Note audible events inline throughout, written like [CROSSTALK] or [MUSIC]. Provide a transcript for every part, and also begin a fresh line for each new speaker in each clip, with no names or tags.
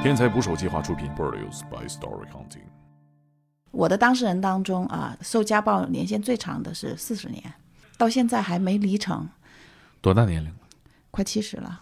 天才捕手计划出品，Produced by Story Counting。
我的当事人当中啊，受家暴年限最长的是四十年，到现在还没离成，
多大年龄？
快七十了。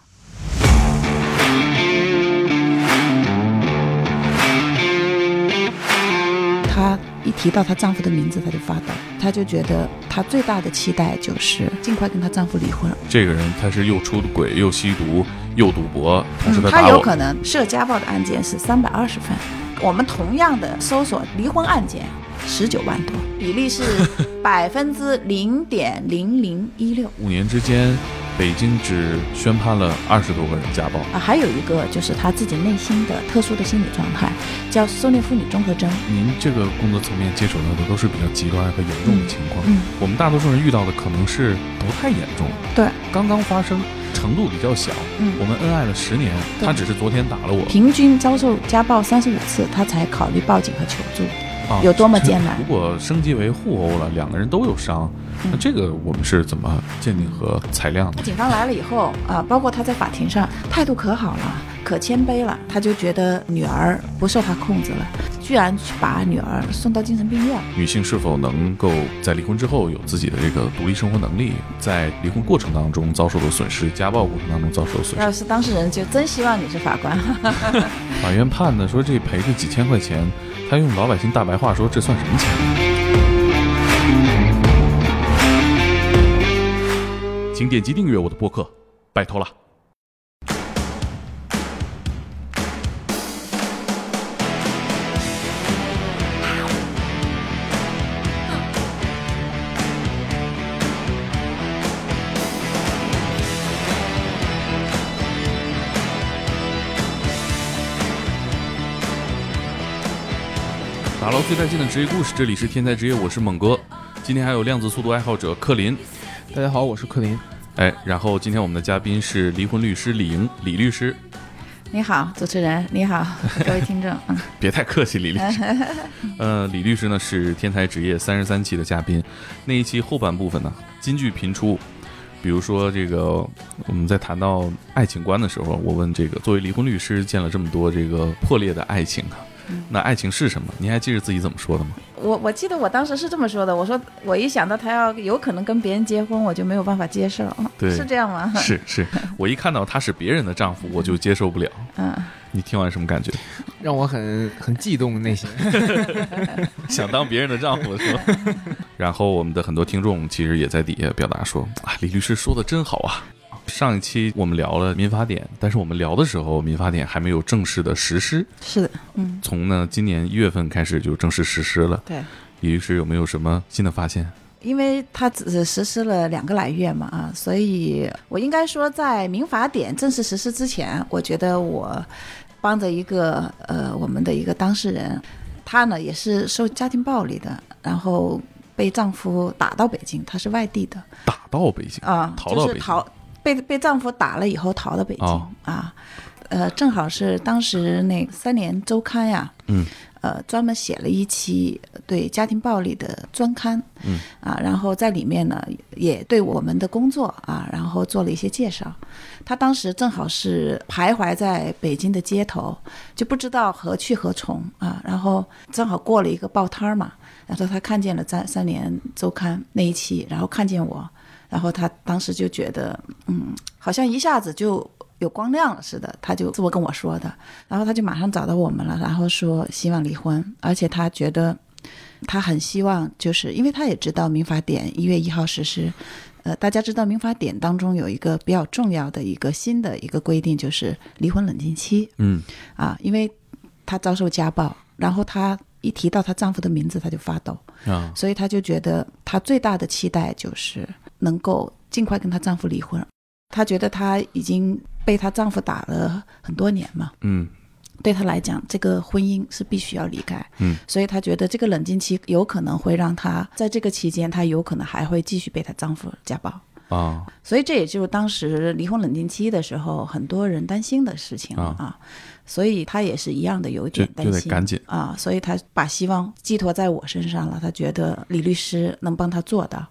她一提到她丈夫的名字，她就发抖，她就觉得她最大的期待就是尽快跟她丈夫离婚。
这个人他是又出轨又吸毒又赌博，同时
嗯，她有
他打我。
可能涉家暴的案件是三百二十份，我们同样的搜索离婚案件十九万多，比例是 [LAUGHS] 百分之零点零零一六。
五年之间，北京只宣判了二十多个人家暴。
啊，还有一个就是他自己内心的特殊的心理状态，叫受虐妇女综合征。
您这个工作层面接触到的都是比较极端和严重的情况，
嗯，
我们大多数人遇到的可能是不太严重，
对，
刚刚发生，程度比较小。
嗯
我们恩爱了十年，他只是昨天打了我，
平均遭受家暴三十五次，他才考虑报警和求助。
啊
有多么艰难
如果升级为互殴了，两个人都有伤，
嗯
那这个我们是怎么鉴定和裁量的？
警方来了以后啊，包括他在法庭上态度可好了，可谦卑了，他就觉得女儿不受他控制了，居然去把女儿送到精神病院。
女性是否能够在离婚之后有自己的这个独立生活能力？在离婚过程当中遭受的损失，家暴过程当中遭受的损失，
要是当事人就真希望你是法官，[LAUGHS]
法院判的说这赔个几千块钱，他用老百姓大白话说这算什么钱？请点击订阅我的播客，拜托了。打捞最带劲的职业故事，这里是天才职业，我是猛哥。今天还有量子速度爱好者克林，
大家好，我是克林。
哎，然后今天我们的嘉宾是离婚律师李莹，李律师，
你好，主持人，你好，[LAUGHS] 各位听众，嗯，[LAUGHS]
别太客气，李律师。[LAUGHS] 呃，李律师呢是天才职业三十三期的嘉宾，那一期后半部分呢金句频出，比如说这个我们在谈到爱情观的时候，我问这个作为离婚律师见了这么多这个破裂的爱情啊，那爱情是什么？您还记得自己怎么说的吗？
我我记得我当时是这么说的，我说我一想到他要有可能跟别人结婚，我就没有办法接受，
对
是这样吗？
是是，[LAUGHS] 我一看到他是别人的丈夫，我就接受不了。
嗯，
你听完什么感觉？
让我很很悸动内心。[LAUGHS]
想当别人的丈夫是吧？[LAUGHS] 然后我们的很多听众其实也在底下表达说：“啊，李律师说的真好啊！”上一期我们聊了民法典，但是我们聊的时候，民法典还没有正式的实施。
是的，嗯，
从呢今年一月份开始就正式实施了。
对。
李律师有没有什么新的发现？
因为它只是实施了两个来月嘛啊，所以我应该说，在民法典正式实施之前，我觉得我帮着一个呃我们的一个当事人，她呢也是受家庭暴力的，然后被丈夫打到北京，她是外地的
打到北京，
啊，
逃到北京
就是逃被被丈夫打了以后逃到北京、
哦
啊，呃，正好是当时那三联周刊呀，
嗯，
呃，专门写了一期对家庭暴力的专刊，
嗯，
啊，然后在里面呢也对我们的工作啊，然后做了一些介绍。他当时正好是徘徊在北京的街头，就不知道何去何从啊，然后正好过了一个报摊儿嘛，然后他看见了三三联周刊那一期，然后看见我，然后他当时就觉得，嗯，好像一下子就有光亮了似的，他就这么跟我说的。然后他就马上找到我们了，然后说希望离婚，而且他觉得他很希望，就是因为他也知道民法典一月一号实施，呃，大家知道民法典当中有一个比较重要的一个新的一个规定，就是离婚冷静期
嗯
啊，因为她遭受家暴，然后她一提到她丈夫的名字，她就发抖。
啊，
所以她就觉得她最大的期待就是能够尽快跟她丈夫离婚。她觉得她已经被她丈夫打了很多年嘛，
嗯
对她来讲，这个婚姻是必须要离开。
嗯，
所以她觉得这个冷静期有可能会让她在这个期间，她有可能还会继续被她丈夫家暴。
啊
所以这也就是当时离婚冷静期的时候，很多人担心的事情
啊
啊。所以她也是一样的有一点担心，
赶紧
啊。所以她把希望寄托在我身上了，她觉得李律师能帮她做到。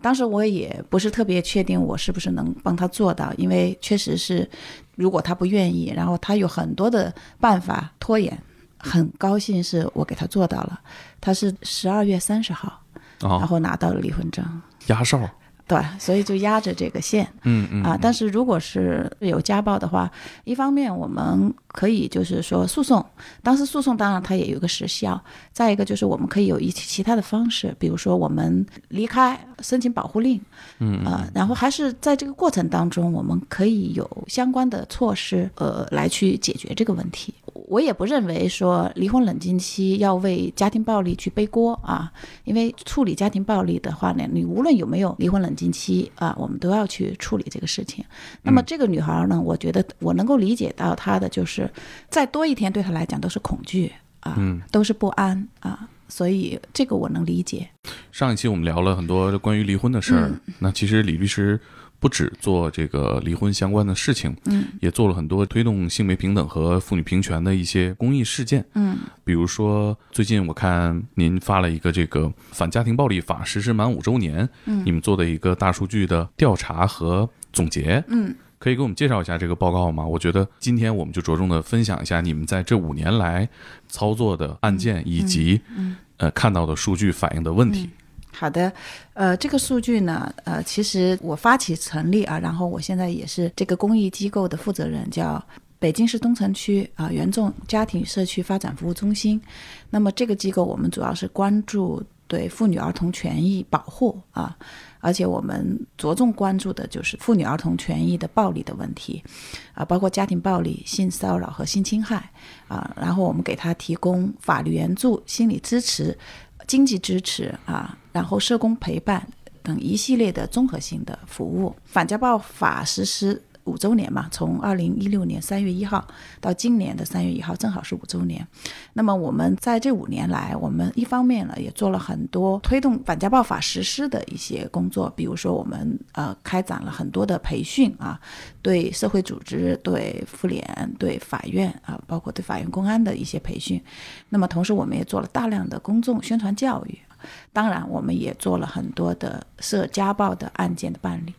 当时我也不是特别确定我是不是能帮他做到，因为确实是，如果他不愿意，然后他有很多的办法拖延。很高兴是我给他做到了，他是十二月三十号，然
啊，
后拿到了离婚证。
压哨，
对，所以就压着这个线
嗯嗯
啊。但是如果是有家暴的话，一方面我们可以就是说诉讼，当时诉讼当然它也有个时效。再一个就是我们可以有一其他的方式，比如说我们离开，申请保护令，
嗯
啊，然后还是在这个过程当中，我们可以有相关的措施，呃，来去解决这个问题。我也不认为说离婚冷静期要为家庭暴力去背锅啊，因为处理家庭暴力的话呢，你无论有没有离婚冷静期啊，我们都要去处理这个事情。那么这个女孩呢，我觉得我能够理解到她的就是再多一天对她来讲都是恐惧啊，
嗯
都是不安啊，所以这个我能理解。
上一期我们聊了很多关于离婚的事儿，
嗯
那其实李律师不止做这个离婚相关的事情，
嗯
也做了很多推动性别平等和妇女平权的一些公益事件。
嗯
比如说，最近我看您发了一个这个反家庭暴力法实施满五周年，
嗯
你们做的一个大数据的调查和总结，
嗯
可以给我们介绍一下这个报告吗？我觉得今天我们就着重的分享一下你们在这五年来操作的案件以及、
嗯
呃看到的数据反映的问题。
好的，呃，这个数据呢，呃，其实我发起成立啊，然后我现在也是这个公益机构的负责人，叫北京市东城区啊原众家庭社区发展服务中心。那么这个机构我们主要是关注对妇女儿童权益保护啊，而且我们着重关注的就是妇女儿童权益的暴力的问题啊，包括家庭暴力、性骚扰和性侵害啊，然后我们给他提供法律援助、心理支持。经济支持啊，然后社工陪伴等一系列的综合性的服务。反家暴法实施五周年嘛，从二零一六年三月一号到今年的三月一号，正好是五周年。那么我们在这五年来，我们一方面呢也做了很多推动反家暴法实施的一些工作，比如说我们呃开展了很多的培训啊，对社会组织、对妇联、对法院啊，包括对法院公安的一些培训。那么同时，我们也做了大量的公众宣传教育。当然，我们也做了很多的涉家暴的案件的办理。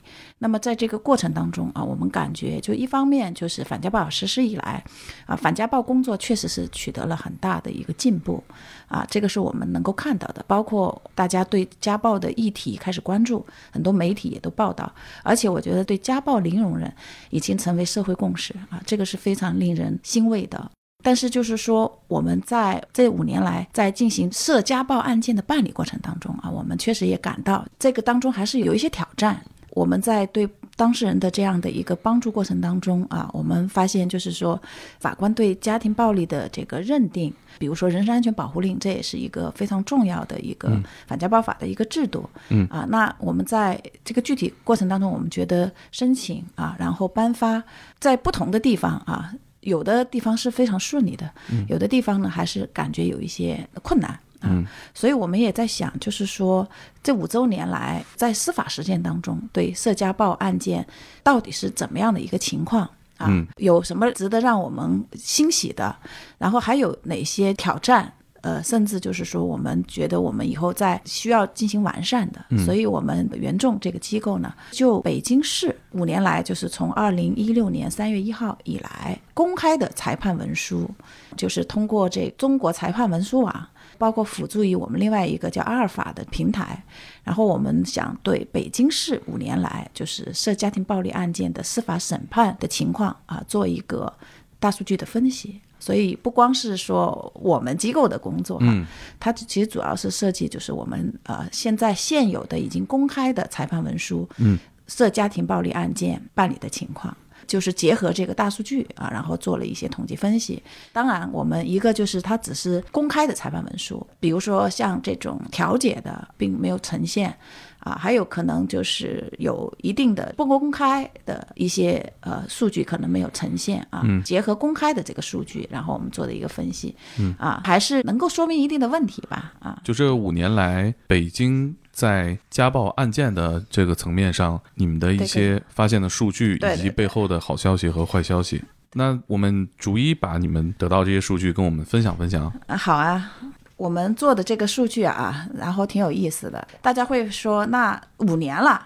那么在这个过程当中啊，我们感觉就一方面就是反家暴实施以来，啊，反家暴工作确实是取得了很大的一个进步，啊，这个是我们能够看到的。包括大家对家暴的议题开始关注，很多媒体也都报道，而且我觉得对家暴零容忍已经成为社会共识啊，这个是非常令人欣慰的。但是就是说，我们在这五年来在进行涉家暴案件的办理过程当中啊，我们确实也感到这个当中还是有一些挑战。我们在对当事人的这样的一个帮助过程当中啊，我们发现就是说，法官对家庭暴力的这个认定，比如说人身安全保护令，这也是一个非常重要的一个反家暴法的一个制度。
嗯
啊，那我们在这个具体过程当中，我们觉得申请啊，然后颁发在不同的地方啊。有的地方是非常顺利的，有的地方呢还是感觉有一些困难啊，
嗯
所以我们也在想，就是说这五周年来在司法实践当中，对涉家暴案件到底是怎么样的一个情况啊？
嗯
有什么值得让我们欣喜的？然后还有哪些挑战？呃，甚至就是说，我们觉得我们以后在需要进行完善的，所以我们原众这个机构呢，就北京市五年来，就是从二零一六年三月一号以来公开的裁判文书，就是通过这中国裁判文书网，包括辅助于我们另外一个叫阿尔法的平台，然后我们想对北京市五年来就是涉家庭暴力案件的司法审判的情况啊，做一个大数据的分析。所以不光是说我们机构的工作哈，
嗯
它其实主要是涉及就是我们呃现在现有的已经公开的裁判文书，
嗯，
涉家庭暴力案件办理的情况。就是结合这个大数据啊，然后做了一些统计分析。当然，我们一个就是它只是公开的裁判文书，比如说像这种调解的，并没有呈现啊，还有可能就是有一定的不公开的一些呃数据可能没有呈现啊。结合公开的这个数据，然后我们做的一个分析，嗯啊，还是能够说明一定的问题吧啊。
就这五年来，北京在家暴案件的这个层面上，你们的一些发现的数据以及背后的好消息和坏消息，那我们逐一把你们得到这些数据跟我们分享分享。
啊，好啊。我们做的这个数据啊，然后挺有意思的。大家会说，那五年了，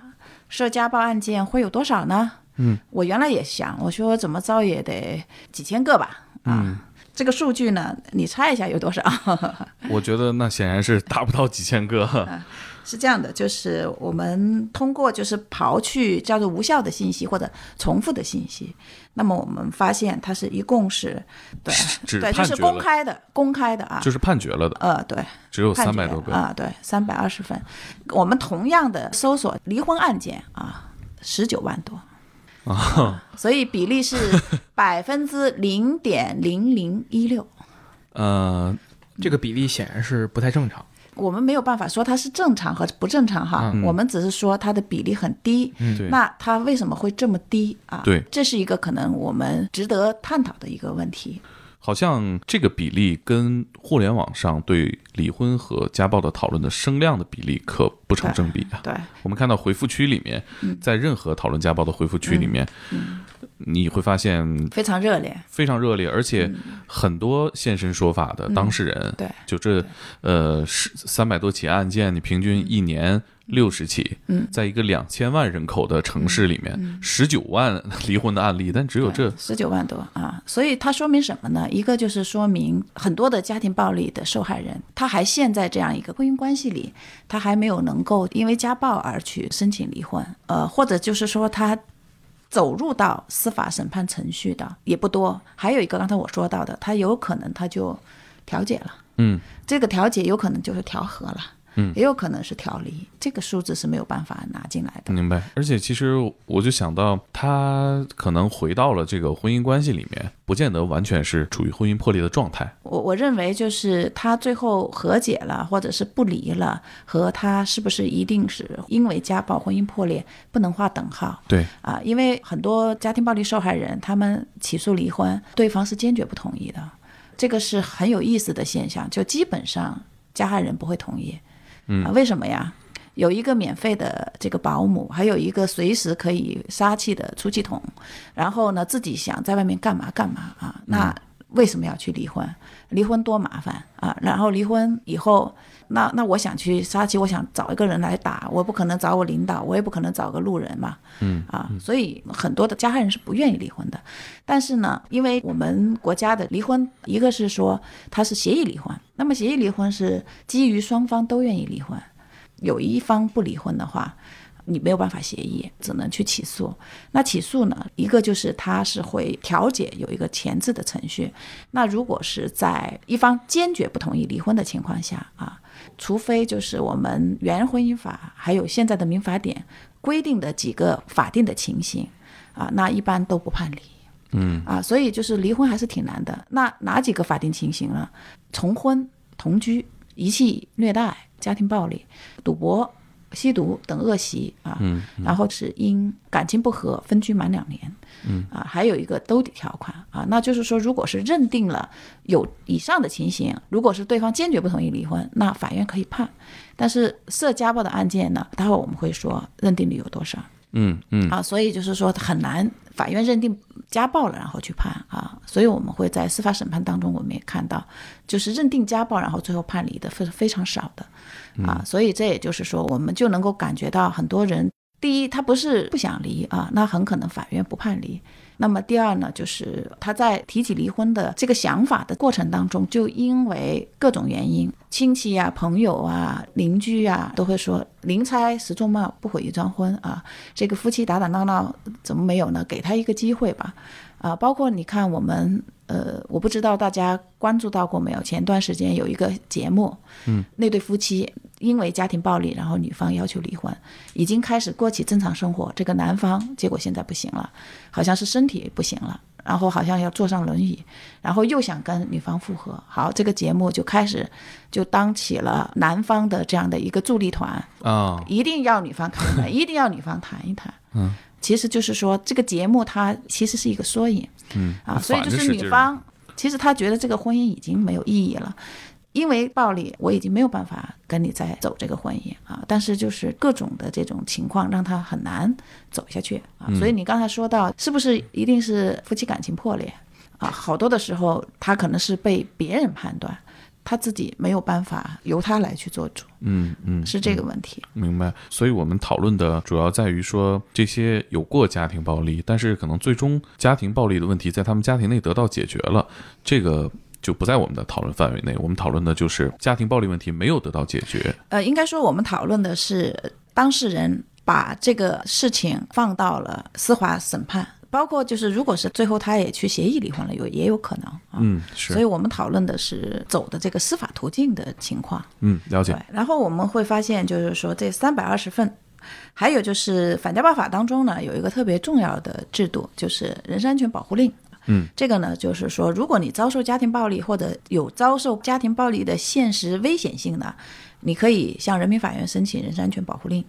涉家暴案件会有多少呢？
嗯，
我原来也想，我说怎么着也得几千个吧。啊，
嗯
这个数据呢，你猜一下有多少？[LAUGHS]
我觉得那显然是达不到几千个。
是这样的，就是我们通过就是刨去叫做无效的信息或者重复的信息，那么我们发现它是一共是，对
只
对，就是公开的公开的啊，
就是判决了的，
呃对，
只有三百多个。
啊，对，三百二十份。我们同样的搜索离婚案件啊，十九万多
啊，
所以比例是 [LAUGHS] 百分之零点零零一六。
呃，
这个比例显然是不太正常。
我们没有办法说它是正常和不正常哈，
嗯
我们只是说它的比例很低。
对，
那它为什么会这么低啊？
对
这是一个可能我们值得探讨的一个问题。
好像这个比例跟互联网上对离婚和家暴的讨论的声量的比例可不成正比啊。
对，
我们看到回复区里面，
嗯
在任何讨论家暴的回复区里面，你会发现
非常热烈。
非常热烈，而且很多现身说法的当事人，
嗯对。
就这呃是三百多起案件，你平均一年六十起，
嗯。
在一个两千万人口的城市里面，十九万离婚的案例，但只有这
十九万多啊，所以它说明什么呢？一个就是说明很多的家庭暴力的受害人，他还陷在这样一个婚姻关系里，他还没有能够因为家暴而去申请离婚，呃，或者就是说他走入到司法审判程序的也不多。还有一个刚才我说到的，他有可能他就调解了，
嗯，
这个调解有可能就是调和了。
嗯
也有可能是调离，这个数字是没有办法拿进来的。
明白。而且其实我就想到，他可能回到了这个婚姻关系里面，不见得完全是处于婚姻破裂的状态。
我我认为就是他最后和解了，或者是不离了，和他是不是一定是因为家暴婚姻破裂不能划等号
对，
啊？因为很多家庭暴力受害人他们起诉离婚，对方是坚决不同意的，这个是很有意思的现象，就基本上加害人不会同意。
嗯
啊，为什么呀？有一个免费的这个保姆，还有一个随时可以杀气的出气筒，然后呢，自己想在外面干嘛干嘛啊？那为什么要去离婚？离婚多麻烦啊！然后离婚以后，那那我想去杀气，我想找一个人来打，我不可能找我领导，我也不可能找个路人嘛。
嗯
啊，所以很多的加害人是不愿意离婚的。但是呢，因为我们国家的离婚，一个是说它是协议离婚，那么协议离婚是基于双方都愿意离婚，有一方不离婚的话。你没有办法协议，只能去起诉。那起诉呢？一个就是他是会调解，有一个前置的程序。那如果是在一方坚决不同意离婚的情况下啊，除非就是我们原婚姻法还有现在的民法典规定的几个法定的情形啊，那一般都不判离。
嗯
啊，所以就是离婚还是挺难的。那哪几个法定情形呢？重婚、同居、遗弃、虐待、家庭暴力、赌博、吸毒等恶习啊，
嗯
然后是因感情不和分居满两年，
嗯
啊，还有一个兜底条款啊，那就是说，如果是认定了有以上的情形，如果是对方坚决不同意离婚，那法院可以判。但是涉家暴的案件呢，待会儿我们会说认定率有多少。
嗯嗯
啊，所以就是说很难，法院认定家暴了，然后去判啊，所以我们会在司法审判当中，我们也看到，就是认定家暴，然后最后判离的非非常少的啊，所以这也就是说，我们就能够感觉到很多人，第一他不是不想离啊，那很可能法院不判离。那么第二呢，就是他在提起离婚的这个想法的过程当中，就因为各种原因，亲戚呀、朋友啊、邻居啊，都会说“临拆十座庙，不毁一桩婚”啊。这个夫妻打打闹闹怎么没有呢？给他一个机会吧。啊，包括你看我们，呃，我不知道大家关注到过没有？前段时间有一个节目，嗯，那对夫妻因为家庭暴力，然后女方要求离婚，已经开始过起正常生活，这个男方结果现在不行了，好像是身体不行了。然后好像要坐上轮椅，然后又想跟女方复合，好，这个节目就开始就当起了男方的这样的一个助力团，
啊，
一定要女方看一看，一定要女方谈一谈。
嗯，
其实就是说这个节目它其实是一个缩影。
嗯
啊，所以就是女方其实她觉得这个婚姻已经没有意义了。因为暴力，我已经没有办法跟你再走这个婚姻啊。但是就是各种的这种情况，让她很难走下去啊。所以你刚才说到，是不是一定是夫妻感情破裂啊？好多的时候，他可能是被别人判断，他自己没有办法由他来去做主，
嗯嗯，
是这个问题。
明白。所以我们讨论的主要在于说，这些有过家庭暴力，但是可能最终家庭暴力的问题在他们家庭内得到解决了，这个就不在我们的讨论范围内。我们讨论的就是家庭暴力问题没有得到解决。
呃，应该说我们讨论的是当事人把这个事情放到了司法审判，包括就是如果是最后他也去协议离婚了，有也有可能啊。
嗯，是，
所以我们讨论的是走的这个司法途径的情况。
嗯，了解
对。，然后我们会发现，就是说这三百二十份，还有就是反家暴法当中呢，有一个特别重要的制度，就是人身安全保护令。
嗯，
这个呢，就是说，如果你遭受家庭暴力或者有遭受家庭暴力的现实危险性呢，你可以向人民法院申请人身安全保护令。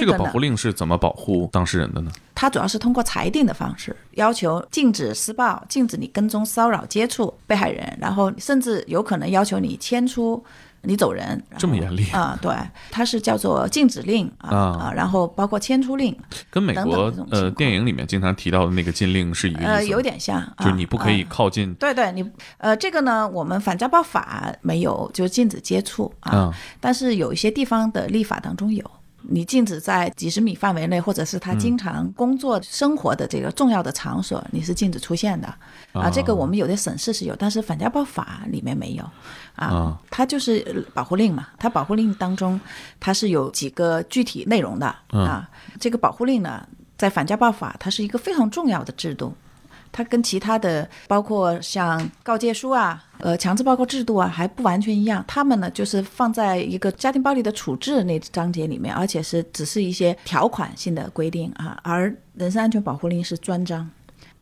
这个保护令是怎么保护当事人的呢？
它主要是通过裁定的方式，要求禁止施暴、禁止你跟踪、骚扰、接触被害人，然后甚至有可能要求你迁出、你走人。
这么严厉？
啊、对，它是叫做禁止令啊
啊。
啊，然后包括迁出令，
跟美国呃电影里面经常提到的那个禁令是一个意
有点像，
就是
啊
你不可以
啊。
靠近。
对对，你呃，这个呢，我们反家暴法没有，就禁止接触啊，
啊。
但是有一些地方的立法当中有，你禁止在几十米范围内，或者是他
嗯
经常工作生活的这个重要的场所，你是禁止出现的啊。这个我们有的省市是有，但是反家暴法里面没有啊
啊。
它就是呃保护令嘛，它保护令当中它是有几个具体内容的啊。这个保护令呢，在反家暴法它是一个非常重要的制度。它跟其他的包括像告诫书啊、呃强制报告制度啊还不完全一样，他们呢就是放在一个家庭暴力的处置那章节里面，而且是只是一些条款性的规定啊，而人身安全保护令是专章。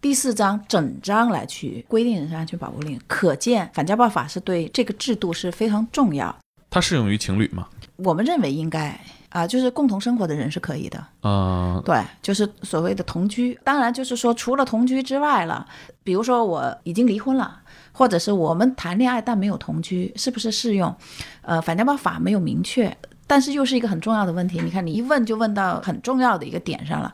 第四章整章来去规定人身安全保护令，可见反家暴法是对这个制度是非常重要。
它适用于情侣吗？
我们认为应该啊，就是共同生活的人是可以的。
啊、
对，就是所谓的同居。当然，就是说除了同居之外了，比如说我已经离婚了，或者是我们谈恋爱但没有同居，是不是适用？呃，反家暴法没有明确，但是又是一个很重要的问题。你看，你一问就问到很重要的一个点上了。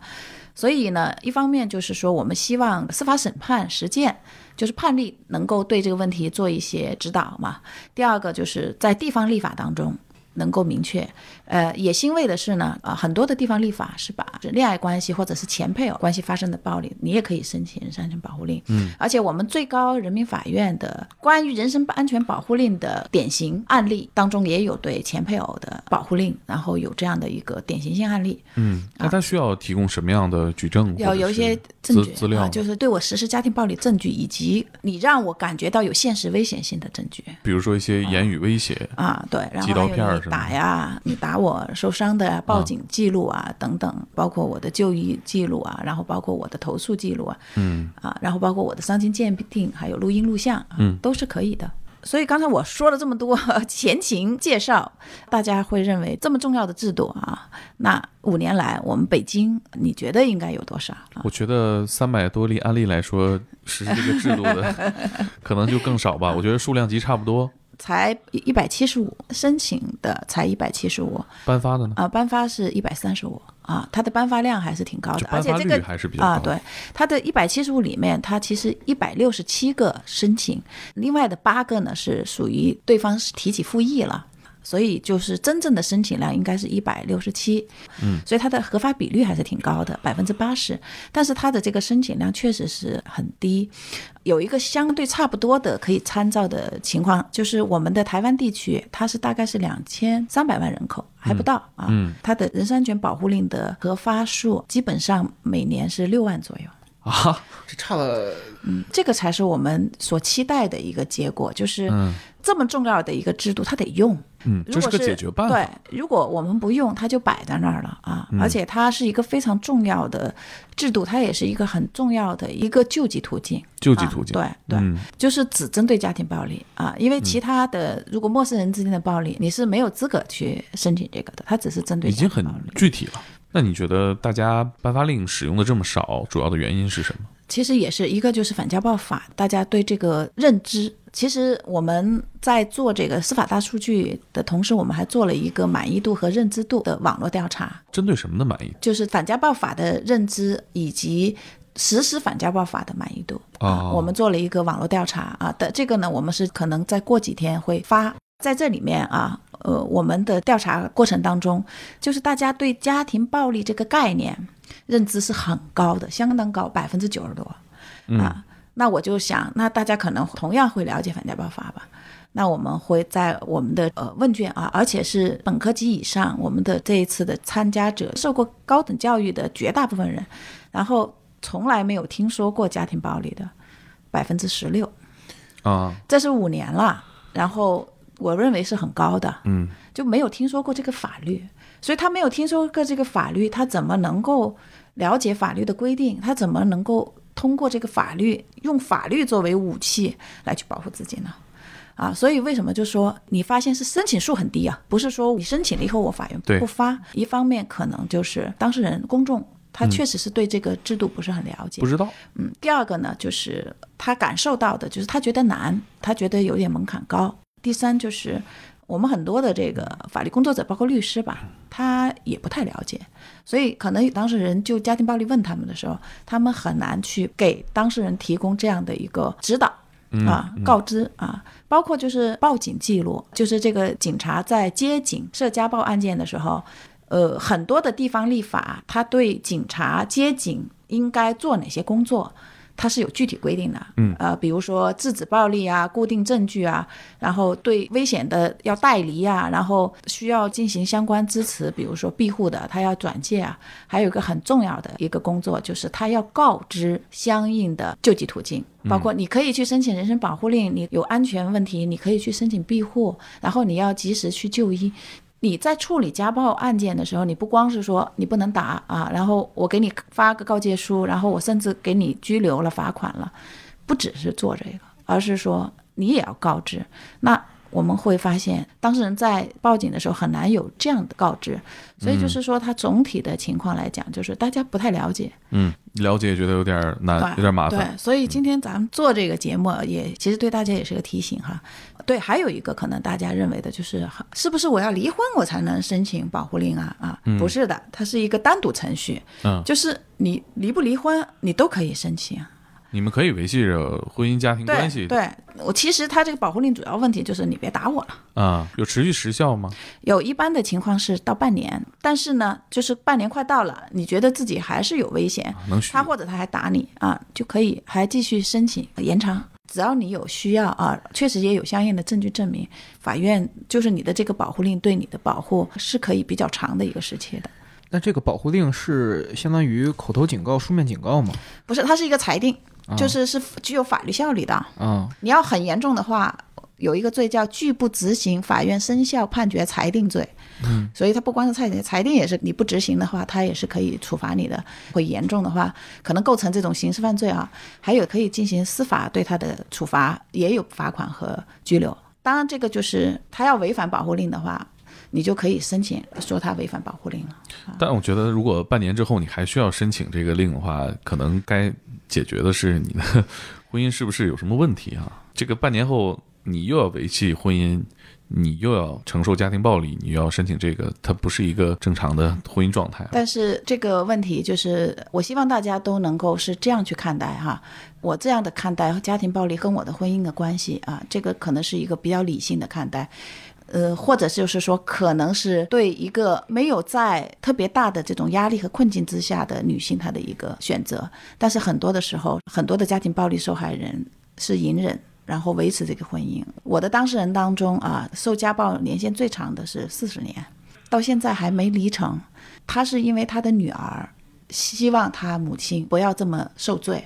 所以呢，一方面就是说，我们希望司法审判实践，就是判例能够对这个问题做一些指导嘛。第二个就是在地方立法当中能够明确。呃，也欣慰的是呢，呃，很多的地方立法是把恋爱关系或者是前配偶关系发生的暴力，你也可以申请人身安全保护令。嗯，而且我们最高人民法院的关于人身安全保护令的典型案例当中，也有对前配偶的保护令，然后有这样的一个典型性案例。
嗯，那他需要提供什么样的举证？
要有一些证据
资资料
啊，就是对我实施家庭暴力证据，以及你让我感觉到有现实危险性的证据
比如说一些言语威胁。
啊，对，然后打呀，你打我受伤的呀，报警记录啊等等，包括我的就医记录啊，然后包括我的投诉记录啊，
嗯
啊，然后包括我的伤情鉴定，还有录音录像，啊、
嗯
都是可以的。所以刚才我说了这么多 [LAUGHS] 前情介绍，大家会认为这么重要的制度啊，那五年来我们北京，你觉得应该有多少啊？
我觉得三百多例案例来说，实施这个制度的 [LAUGHS] 可能就更少吧。我觉得数量级差不多，
才一百七十五，申请的才一百七十五
颁发的呢，
啊，颁发是一百三十五啊，它的颁发量还是挺高的，而且这个
还是比较
啊，
高。
对，它的一百七十五里面，它其实一百六十七个申请，另外的八个呢是属于对方是提起复议了。所以就是真正的申请量应该是一百六十七，嗯，所以它的核发比率还是挺高的，百分之八十。但是它的这个申请量确实是很低，有一个相对差不多的可以参照的情况，就是我们的台湾地区，它是大概是两千三百万人口，还不到啊，
嗯。
它的人身安全保护令的核发数基本上每年是六万左右。
啊，
这差了嗯
这个才是我们所期待的一个结果，就是
嗯
这么重要的一个制度，它得用。
嗯，
如果
这是个解决办法。嗯
对，如果我们不用，它就摆在那儿了啊！而且它是一个非常重要的制度，它也是一个很重要的一个救济途径。
救济途径
啊对对，
嗯
就是只针对家庭暴力啊，因为其他的、如果陌生人之间的暴力，你是没有资格去申请这个的，它只是针对
已经很
家庭暴力。
具体了。那你觉得大家颁发令使用的这么少，主要的原因是什么？
其实也是一个就是反家暴法，大家对这个认知。其实我们在做这个司法大数据的同时，我们还做了一个满意度和认知度的网络调查，
针对什么的满意？
就是反家暴法的认知以及实施反家暴法的满意度啊。
哦
我们做了一个网络调查啊的这个呢，我们是可能再过几天会发在这里面啊，呃，我们的调查过程当中，就是大家对家庭暴力这个概念认知是很高的，相当高，百分之九十多啊。那我就想，那大家可能同样会了解反家暴法吧？那我们会在我们的呃问卷啊，而且是本科及以上，我们的这一次的参加者受过高等教育的绝大部分人，然后从来没有听说过家庭暴力的百分之十六
啊，
这是五年了，然后。我认为是很高的，
嗯，
就没有听说过这个法律，所以他没有听说过这个法律，他怎么能够了解法律的规定？他怎么能够通过这个法律用法律作为武器来去保护自己呢？啊，所以为什么就说你发现是申请数很低啊？不是说你申请了以后我法院不发，一方面可能就是当事人公众他确实是对这个制度不是很了解，
不知道，
嗯，第二个呢就是他感受到的就是他觉得难，他觉得有点门槛高。第三就是，我们很多的这个法律工作者，包括律师吧，他也不太了解，所以可能当事人就家庭暴力问他们的时候，他们很难去给当事人提供这样的一个指导啊，告知啊，包括就是报警记录，就是这个警察在接警涉家暴案件的时候，呃，很多的地方立法，他对警察接警应该做哪些工作。它是有具体规定的，
嗯，
呃，比如说制止暴力啊，固定证据啊，然后对危险的要带离啊，然后需要进行相关支持，比如说庇护的，他要转介啊，还有一个很重要的一个工作就是他要告知相应的救济途径，包括你可以去申请人身保护令，你有安全问题，你可以去申请庇护，然后你要及时去就医。你在处理家暴案件的时候，你不光是说你不能打啊，然后我给你发个告诫书，然后我甚至给你拘留了、罚款了，不只是做这个，而是说你也要告知。那我们会发现，当事人在报警的时候很难有这样的告知，所以就是说，它总体的情况来讲，就是大家不太了解。
嗯，了解觉得有点难，有点麻烦。
对，所以今天咱们做这个节目，也其实对大家也是个提醒哈。对，还有一个可能大家认为的就是，是不是我要离婚我才能申请保护令啊？啊，不是的，它是一个单独程序。
嗯，
就是你离不离婚，你都可以申请。
你们可以维系着婚姻家庭关系。
对，我其实他这个保护令主要问题就是你别打我了。
啊，有持续时效吗？
有一般的情况是到半年，但是呢，就是半年快到了，你觉得自己还是有危险，他或者他还打你啊，就可以还继续申请延长。只要你有需要啊，确实也有相应的证据证明，法院就是你的这个保护令对你的保护是可以比较长的一个时期的。
那这个保护令是相当于口头警告、书面警告吗？
不是，它是一个裁定。就是是具有法律效力的。
嗯，
你要很严重的话，有一个罪叫拒不执行法院生效判决裁定罪。
嗯，
所以它不光是裁定，裁定也是你不执行的话，它也是可以处罚你的。会严重的话，可能构成这种刑事犯罪啊。还有可以进行司法对他的处罚，也有罚款和拘留。当然，这个就是他要违反保护令的话，你就可以申请说他违反保护令了。
但我觉得，如果半年之后你还需要申请这个令的话，可能该。解决的是你的婚姻是不是有什么问题啊？[LAUGHS] 这个半年后你又要维系婚姻，你又要承受家庭暴力，你又要申请这个，它不是一个正常的婚姻状态。
但是这个问题就是，我希望大家都能够是这样去看待哈，我这样的看待家庭暴力跟我的婚姻的关系啊，这个可能是一个比较理性的看待。呃，或者就是说，可能是对一个没有在特别大的这种压力和困境之下的女性她的一个选择。但是很多的时候，很多的家庭暴力受害人是隐忍，然后维持这个婚姻。我的当事人当中啊，受家暴年限最长的是四十年，到现在还没离成。他是因为他的女儿希望他母亲不要这么受罪。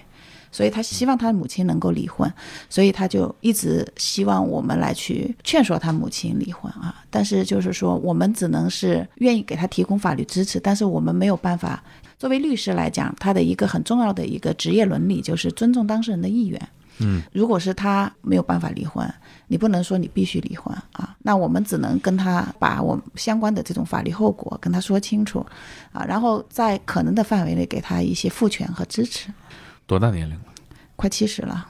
所以他希望他的母亲能够离婚，所以他就一直希望我们来去劝说他母亲离婚啊。但是就是说，我们只能是愿意给他提供法律支持，但是我们没有办法。作为律师来讲，他的一个很重要的一个职业伦理就是尊重当事人的意愿。
嗯，
如果是他没有办法离婚，你不能说你必须离婚啊。那我们只能跟他把我们相关的这种法律后果跟他说清楚啊，然后在可能的范围内给他一些赋权和支持。
多大年龄了？
快七十了，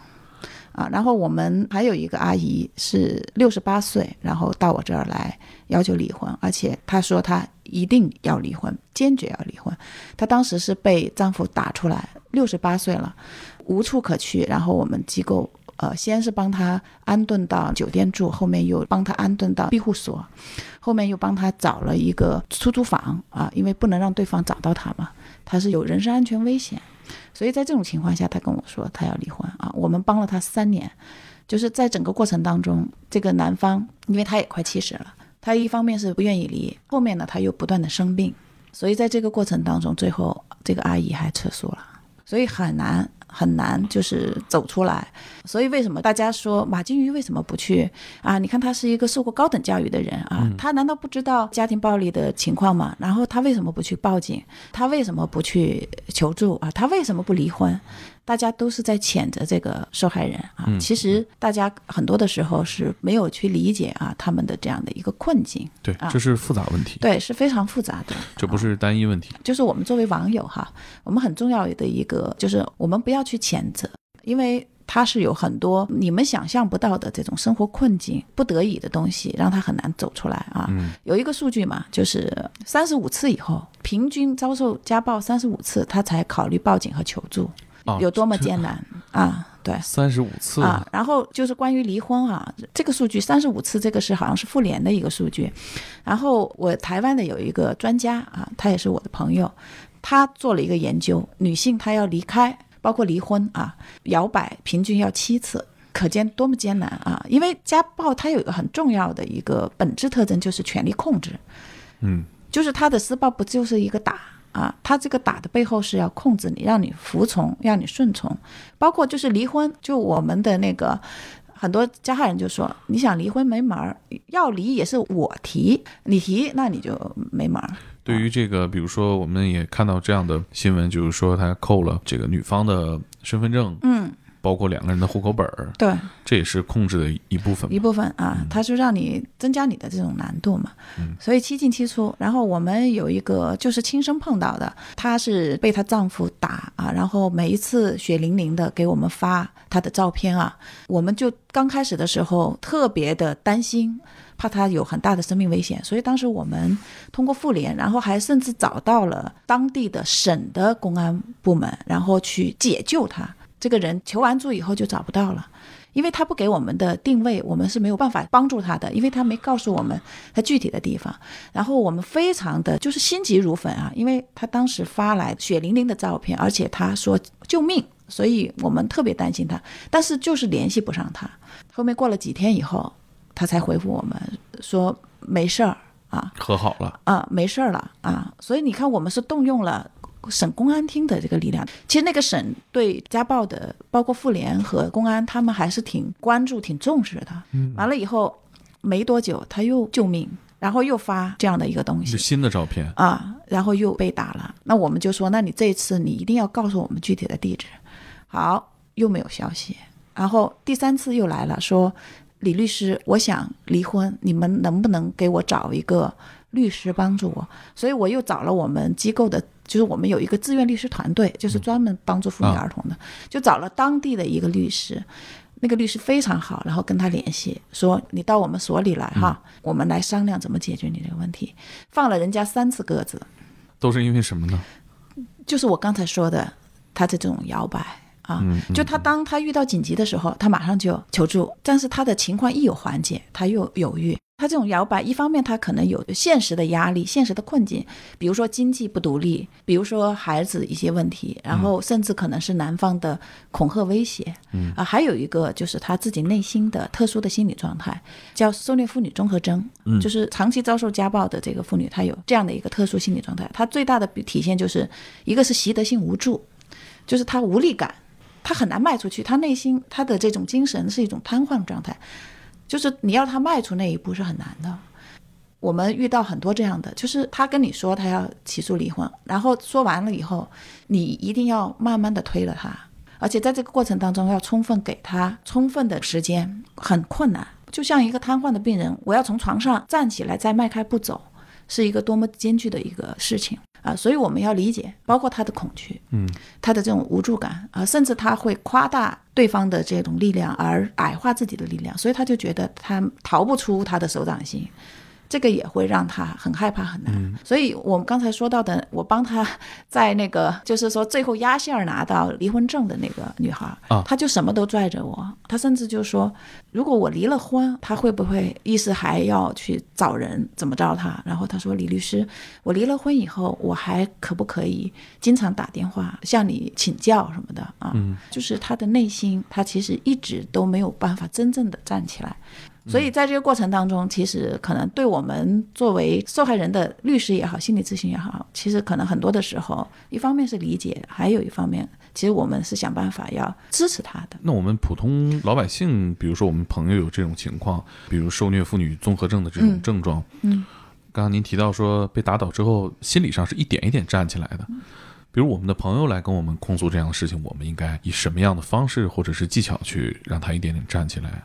啊，然后我们还有一个阿姨是六十八岁，然后到我这儿来要求离婚，而且她说她一定要离婚，坚决要离婚。她当时是被丈夫打出来，六十八岁了，无处可去，然后我们机构呃，先是帮他安顿到酒店住，后面又帮他安顿到庇护所，后面又帮他找了一个出租房啊，因为不能让对方找到他嘛，他是有人身安全危险，所以在这种情况下，他跟我说他要离婚啊，我们帮了他三年，就是在整个过程当中，这个男方因为他也快七十了，他一方面是不愿意离，后面呢他又不断的生病，所以在这个过程当中，最后这个阿姨还撤诉了，所以很难。很难就是走出来，所以为什么大家说马金鱼为什么不去啊？你看他是一个受过高等教育的人啊，他难道不知道家庭暴力的情况吗？然后他为什么不去报警？他为什么不去求助啊？他为什么不离婚？大家都是在谴责这个受害人啊，其实大家很多的时候是没有去理解啊他们的这样的一个困境。
对，这是复杂问题。
对，是非常复杂的。
这不是单一问题。
就是我们作为网友哈，我们很重要的一个就是我们不要去谴责，因为他是有很多你们想象不到的这种生活困境、不得已的东西，让他很难走出来啊。有一个数据嘛，就是三十五次以后，平均遭受家暴三十五次，他才考虑报警和求助。有多么艰难啊！对，
三十五次
啊。然后就是关于离婚啊，这个数据三十五次，这个是好像是妇联的一个数据。然后我台湾的有一个专家啊，他也是我的朋友，他做了一个研究，女性她要离开，包括离婚啊，摇摆平均要七次，可见多么艰难啊！因为家暴它有一个很重要的一个本质特征，就是权力控制。
嗯，
就是他的施暴不就是一个打？啊，他这个打的背后是要控制你，让你服从，让你顺从，包括就是离婚，就我们的那个很多加害人就说，你想离婚没门儿，要离也是我提，你提那你就没门儿。
对于这个，比如说我们也看到这样的新闻，就是说他扣了这个女方的身份证，
嗯。
包括两个人的户口本儿，
对，
这也是控制的一部分，
一部分啊，它是让你增加你的这种难度嘛，嗯，所以七进七出。然后我们有一个就是亲身碰到的，她是被她丈夫打啊，然后每一次血淋淋的给我们发她的照片啊，我们就刚开始的时候特别的担心，怕她有很大的生命危险，所以当时我们通过妇联，然后还甚至找到了当地的省的公安部门，然后去解救她。这个人求完助以后就找不到了，因为他不给我们的定位，我们是没有办法帮助他的，因为他没告诉我们他具体的地方。然后我们非常的就是心急如焚啊，因为他当时发来血淋淋的照片，而且他说救命，所以我们特别担心他，但是就是联系不上他。后面过了几天以后，他才回复我们说没事儿啊，
和好了
啊，没事儿了啊。所以你看，我们是动用了。省公安厅的这个力量，其实那个省对家暴的，包括妇联和公安，他们还是挺关注、挺重视的。嗯，完了以后没多久，他又救命，然后又发这样的一个东西，
新的照片
啊，然后又被打了。那我们就说，那你这次你一定要告诉我们具体的地址。好，又没有消息。然后第三次又来了，说李律师，我想离婚，你们能不能给我找一个律师帮助我？所以我又找了我们机构的。就是我们有一个志愿律师团队，就是专门帮助妇女儿童的，就找了当地的一个律师，那个律师非常好，然后跟他联系，说你到我们所里来哈，我们来商量怎么解决你这个问题。放了人家三次鸽子，
都是因为什么呢？
就是我刚才说的，他的这种摇摆啊，就他当他遇到紧急的时候，他马上就求助，但是他的情况一有缓解，他又犹豫。他这种摇摆，一方面他可能有现实的压力、现实的困境，比如说经济不独立，比如说孩子一些问题，然后甚至可能是男方的恐吓威胁，嗯。啊，还有一个就是他自己内心的特殊的心理状态，叫受虐妇女综合征，嗯，就是长期遭受家暴的这个妇女，她有这样的一个特殊心理状态，她最大的体现就是一个是习得性无助，就是她无力感，她很难迈出去，她内心她的这种精神是一种瘫痪状态。就是你要他迈出那一步是很难的，我们遇到很多这样的，就是他跟你说他要起诉离婚，然后说完了以后，你一定要慢慢的推了他，而且在这个过程当中要充分给他充分的时间，很困难，就像一个瘫痪的病人，我要从床上站起来再迈开步走，是一个多么艰巨的一个事情。啊，所以我们要理解，包括他的恐惧，
嗯，
他的这种无助感啊，甚至他会夸大对方的这种力量，而矮化自己的力量，所以他就觉得他逃不出他的手掌心。这个也会让他很害怕很难。
嗯
所以我们刚才说到的，我帮他在那个就是说最后压线儿拿到离婚证的那个女孩她就什么都拽着我，她甚至就说，如果我离了婚，她会不会意思还要去找人怎么着她？然后她说，李律师，我离了婚以后，我还可不可以经常打电话向你请教什么的啊？
嗯
就是她的内心，她其实一直都没有办法真正的站起来。所以在这个过程当中，其实可能对我们作为受害人的律师也好，心理咨询也好，其实可能很多的时候，一方面是理解，还有一方面，其实我们是想办法要支持他的。
那我们普通老百姓，比如说我们朋友有这种情况，比如受虐妇女综合症的这种
嗯
症状，
嗯，
刚刚您提到说被打倒之后，心理上是一点一点站起来的。比如我们的朋友来跟我们控诉这样的事情，我们应该以什么样的方式或者是技巧去让他一点点站起来？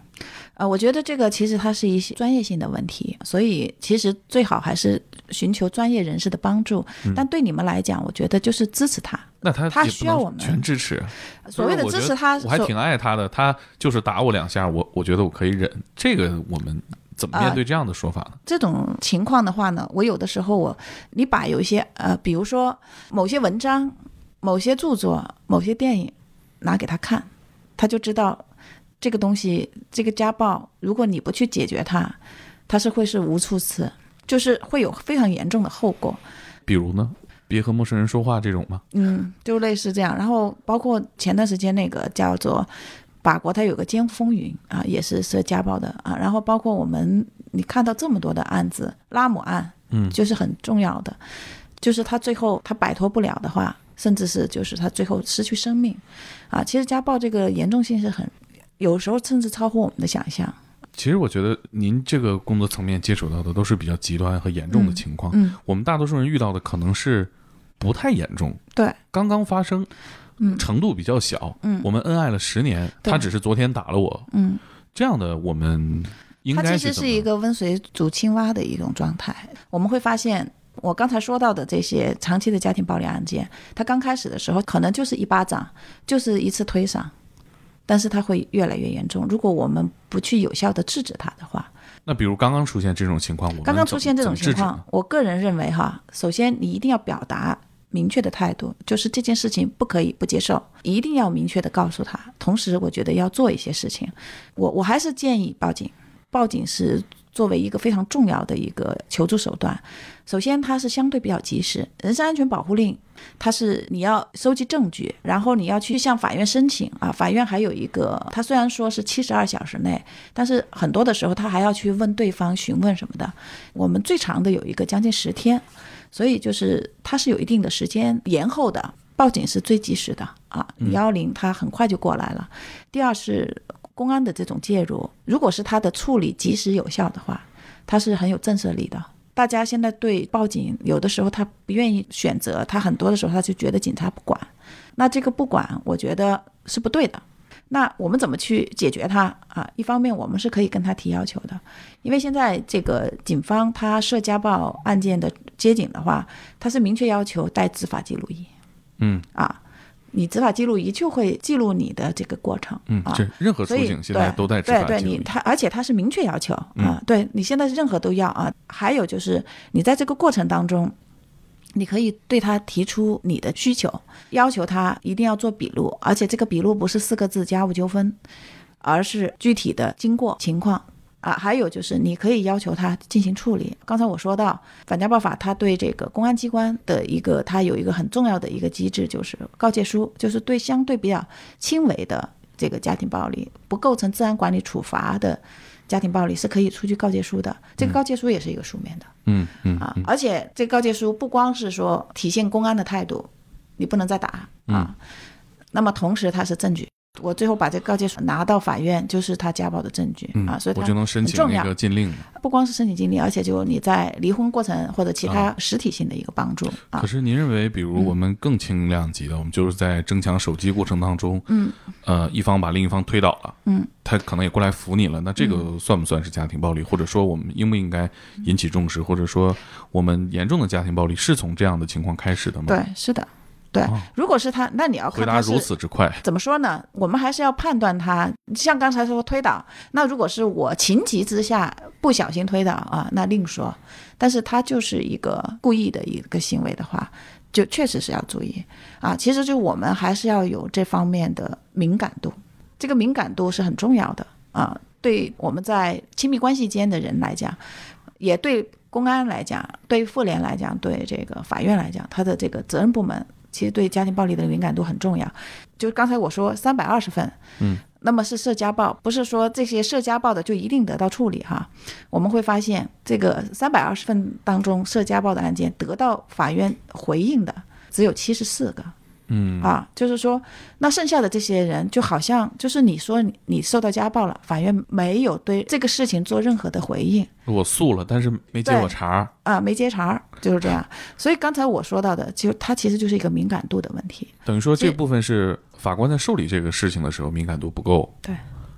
呃，我觉得这个其实它是一些专业性的问题，所以其实最好还是寻求专业人士的帮助。但对你们来讲，我觉得就是支持他。
那他
他需要我们
全支持。
所谓的支持他，
我还挺爱他的。他就是打我两下，我我觉得我可以忍。这个我们怎么面对这样的说法呢？
这种情况的话呢，我有的时候我，你把有一些呃，比如说某些文章、某些著作、某些电影拿给他看，他就知道这个东西，这个家暴，如果你不去解决它，它是会是无处死，就是会有非常严重的后果。
比如呢，别和陌生人说话这种吗？
嗯，就类似这样。然后包括前段时间那个叫做法国，它有个《监风云》啊，也是涉家暴的啊。然后包括我们你看到这么多的案子，拉姆案，
嗯
就是很重要的，就是他最后他摆脱不了的话，甚至是就是他最后失去生命啊。其实家暴这个严重性是很，有时候甚至超乎我们的想象。
其实我觉得您这个工作层面接触到的都是比较极端和严重的情况。
嗯，
我们大多数人遇到的可能是不太严重，
对，
刚刚发生，
嗯
程度比较小。
嗯
我们恩爱了十年，
对
他只是昨天打了我，
嗯。
这样的我们应
它
该怎么
其实是一个温水煮青蛙的一种状态。我们会发现，我刚才说到的这些长期的家庭暴力案件，他刚开始的时候可能就是一巴掌，就是一次推搡，但是它会越来越严重。如果我们不去有效的制止它的话，
那比如刚刚出现这种情况，我
刚刚出现这种情况，我个人认为哈，首先你一定要表达。明确的态度就是这件事情不可以不接受，一定要明确的告诉他。同时，我觉得要做一些事情。我我还是建议报警，报警是作为一个非常重要的一个求助手段。首先，它是相对比较及时，人身安全保护令，它是你要收集证据，然后你要去向法院申请啊。法院还有一个，它虽然说是七十二小时内，但是很多的时候他还要去问对方询问什么的。我们最长的有一个将近十天，所以就是它是有一定的时间延后的。报警是最及时的啊，幺幺零它很快就过来了。第二是公安的这种介入，如果是他的处理及时有效的话，他是很有震慑力的。大家现在对报警有的时候他不愿意选择，他很多的时候他就觉得警察不管，那这个不管，我觉得是不对的。那我们怎么去解决它啊？一方面我们是可以跟他提要求的，因为现在这个警方他涉家暴案件的接警的话，他是明确要求带执法记录仪
嗯
啊，你执法记录仪就会记录你的这个过程
嗯，
啊。所以
警现在
对
都带执
对对你
法记录仪
他而且他是明确要求啊，
嗯
对你现在任何都要啊。还有就是你在这个过程当中，你可以对他提出你的需求，要求他一定要做笔录，而且这个笔录不是四个字家务纠纷，而是具体的经过情况。啊，还有就是你可以要求他进行处理。刚才我说到反家暴法，它对这个公安机关的一个，它有一个很重要的一个机制，就是告诫书，就是对相对比较轻微的这个家庭暴力，不构成治安管理处罚的家庭暴力，是可以出具告诫书的。这个告诫书也是一个书面的。
嗯嗯
啊，而且这个告诫书不光是说体现公安的态度，你不能再打啊，那么同时它是证据。我最后把这个告诫书拿到法院，就是他家暴的证据、
嗯
啊，所以它
我就能申请那个禁令。
不光是申请禁令，而且就你在离婚过程或者其他实体性的一个帮助啊
可。是您认为，比如我们更轻量级的，我们就是在争抢手机过程当中，
嗯，
呃，一方把另一方推倒了，
嗯，
他可能也过来扶你了，那这个算不算是家庭暴力？或者说，我们应不应该引起重视？或者说，我们严重的家庭暴力是从这样的情况开始的吗？
对，是的，对
哦，
如果是他，那你要
回答如
看他是
此之快，
怎么说呢？我们还是要判断他，像刚才说推倒，那如果是我情急之下不小心推倒啊，那另说。但是他就是一个故意的一个行为的话，就确实是要注意啊。其实就我们还是要有这方面的敏感度，这个敏感度是很重要的啊。对我们在亲密关系间的人来讲，也对公安来讲，对妇联来讲，对这个法院来讲，他的这个责任部门其实对家庭暴力的敏感度很重要。就刚才我说三百二十份，
嗯，
那么是涉家暴，不是说这些涉家暴的就一定得到处理哈。我们会发现，这个三百二十份当中涉家暴的案件得到法院回应的只有七十四个。
嗯
啊，就是说，那剩下的这些人就好像就是你说你你受到家暴了，法院没有对这个事情做任何的回应
我诉了，但是没接我茬儿，
啊，没接茬儿，就是这样。所以刚才我说到的，就它其实就是一个敏感度的问题。
等于说这
这
部分是法官在受理这个事情的时候敏感度不够，
对，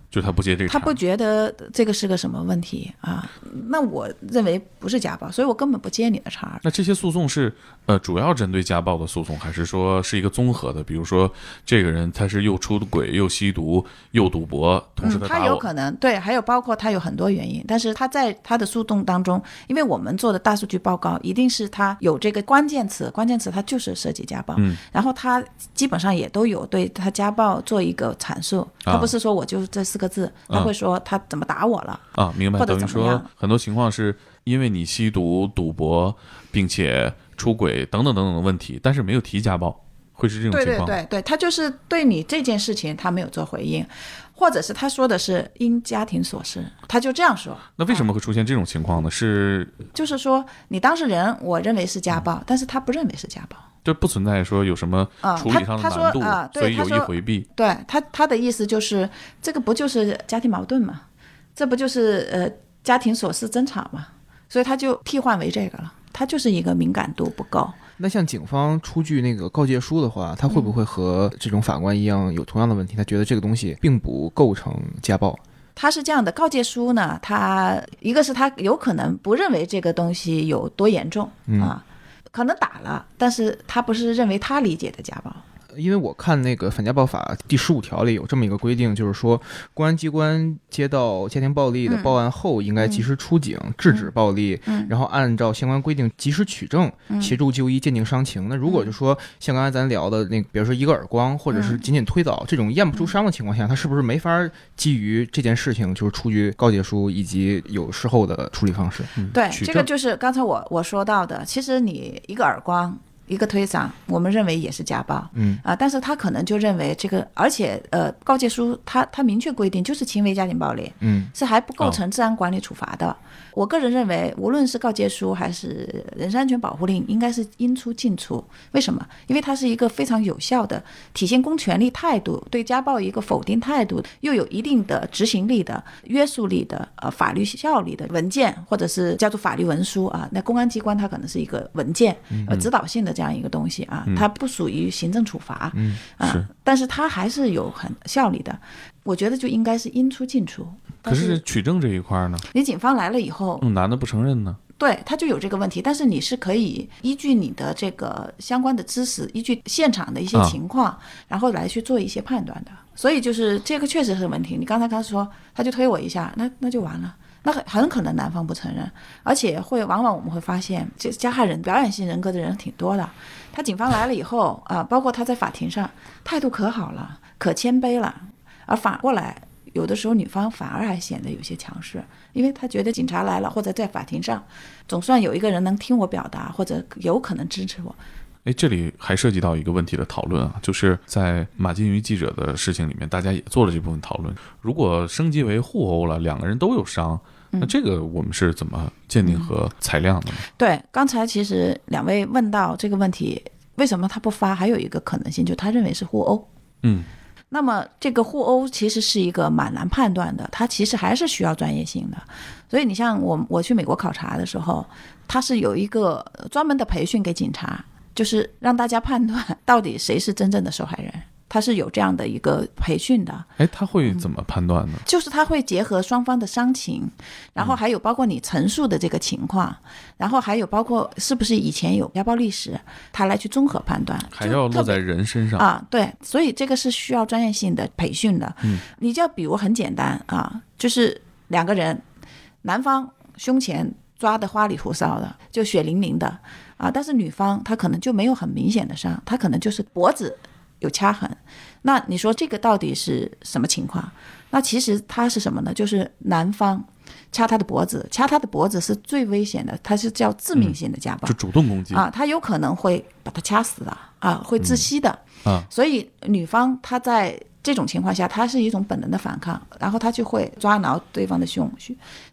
就他不接这个
他不觉得这个是个什么问题啊？那我认为不是家暴，所以我根本不接你的茬儿。
那这些诉讼是呃主要针对家暴的诉讼，还是说是一个综合的？比如说这个人他是又出轨又吸毒又赌博，同时
嗯，他有可能对，还有包括他有很多原因，但是他在他的诉讼当中，因为我们做的大数据报告一定是他有这个关键词，关键词他就是涉及家暴，
嗯，
然后他基本上也都有对他家暴做一个阐述，他
啊
不是说我就是这四个字，他
啊
会说他怎么打我了，
啊，明白。
或者
等于说很多情况是因为你吸毒、赌博，并且出轨等等等等的问题，但是没有提家暴，会是这种情况。
对对对，他就是对你这件事情他没有做回应，或者是他说的是因家庭琐事，他就这样说，
那为什么会出现这种情况呢？是
就是说你当事人我认为是家暴，但是他不认为是家暴。
就不存在说有什么
啊
处理上的
他他说
难度，所以有意回避。
对他他的意思就是，这个不就是家庭矛盾嘛？这不就是呃家庭琐事争吵嘛？所以他就替换为这个了，他就是一个敏感度不够。
那像警方出具那个告诫书的话，他会不会和这种法官一样有同样的问题？他觉得这个东西并不构成家暴。
他是这样的，告诫书呢，他一个是他有可能不认为这个东西有多严重啊，可能打了，但是他不是认为他理解的家暴。
因为我看那个反家暴法第十五条里有这么一个规定，就是说公安机关接到家庭暴力的
嗯
报案后，应该及时出警制止暴力，
嗯
然后按照相关规定及时取证，
嗯
协助就医鉴定伤情。那如果就说像刚才咱聊的那个，比如说一个耳光或者是
嗯
仅仅推倒这种验不出伤的情况下，他是不是没法基于这件事情就是出具告诫书以及有事后的处理方式？
对，这个就是刚才我我说到的，其实你一个耳光。一个推搡，我们认为也是家暴，
嗯
啊，但是他可能就认为这个，而且呃，告诫书他他明确规定就是轻微家庭暴力，
嗯
是还不构成治安管理处罚的。我个人认为，无论是告诫书还是人身安全保护令，应该是应出尽出。为什么？因为它是一个非常有效的体现公权力态度，对家暴一个否定态度，又有一定的执行力的、约束力的、呃法律效力的文件，或者是叫做法律文书啊。那公安机关它可能是一个文件，呃，指导性的这样一个东西啊，它不属于行政处罚，
嗯
啊
是，
但是它还是有很效力的。我觉得就应该是应出尽出。
可是取证这一块呢，
你警方来了以后，
嗯，男的不承认呢。
对他就有这个问题，但是你是可以依据你的这个相关的知识，依据现场的一些
啊
情况，然后来去做一些判断的。所以就是这个确实是问题。你刚才刚说他就推我一下，那那就完了。那很很可能男方不承认，而且会往往我们会发现，这加害人表演性人格的人挺多的。他警方来了以后啊，包括他在法庭上态度可好了，可谦卑了，而反过来有的时候女方反而还显得有些强势，因为她觉得警察来了，或者在法庭上，总算有一个人能听我表达，或者有可能支持我。
哎，这里还涉及到一个问题的讨论啊，就是在马金鱼记者的事情里面，大家也做了这部分讨论。如果升级为互殴了，两个人都有伤，那这个我们是怎么鉴定和裁量的呢？
对，刚才其实两位问到这个问题，为什么他不发？还有一个可能性，就他认为是互殴。
嗯，
那么这个互殴其实是一个蛮难判断的，它其实还是需要专业性的。所以你像我我去美国考察的时候，他是有一个专门的培训给警察，就是让大家判断到底谁是真正的受害人。他是有这样的一个培训的，
哎，他会怎么判断呢？
就是他会结合双方的伤情，然后还有包括你陈述的这个情况，然后还有包括是不是以前有家暴历史，他来去综合判断，
还要落在人身上
啊。对，所以这个是需要专业性的培训的。
嗯，
你就比如很简单啊，就是两个人，男方胸前抓的花里胡哨的，就血淋淋的啊，但是女方她可能就没有很明显的伤，她可能就是脖子有掐痕。那你说这个到底是什么情况？那其实他是什么呢？就是男方掐她的脖子，掐她的脖子是最危险的，他是叫致命性的家暴，
就主动攻击
啊，他有可能会把她掐死的啊，会窒息的
啊。
所以女方她在这种情况下，他是一种本能的反抗，然后他就会抓挠对方的胸，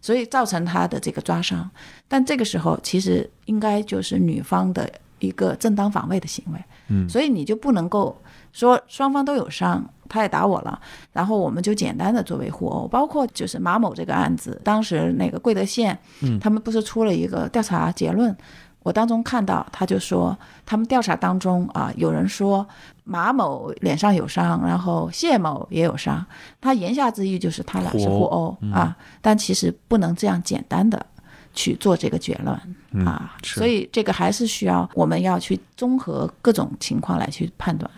所以造成他的这个抓伤。但这个时候其实应该就是女方的一个正当防卫的行为，
嗯，
所以你就不能够。说双方都有伤，他也打我了，然后我们就简单的作为互殴，包括就是马某这个案子，当时那个贵德县，
嗯，
他们不是出了一个调查结论，我当中看到他就说，他们调查当中啊，有人说马某脸上有伤，然后谢某也有伤，他言下之意就是他俩是互殴啊，但其实不能这样简单的去做这个结论啊，所以这个还是需要我们要去综合各种情况来去判断。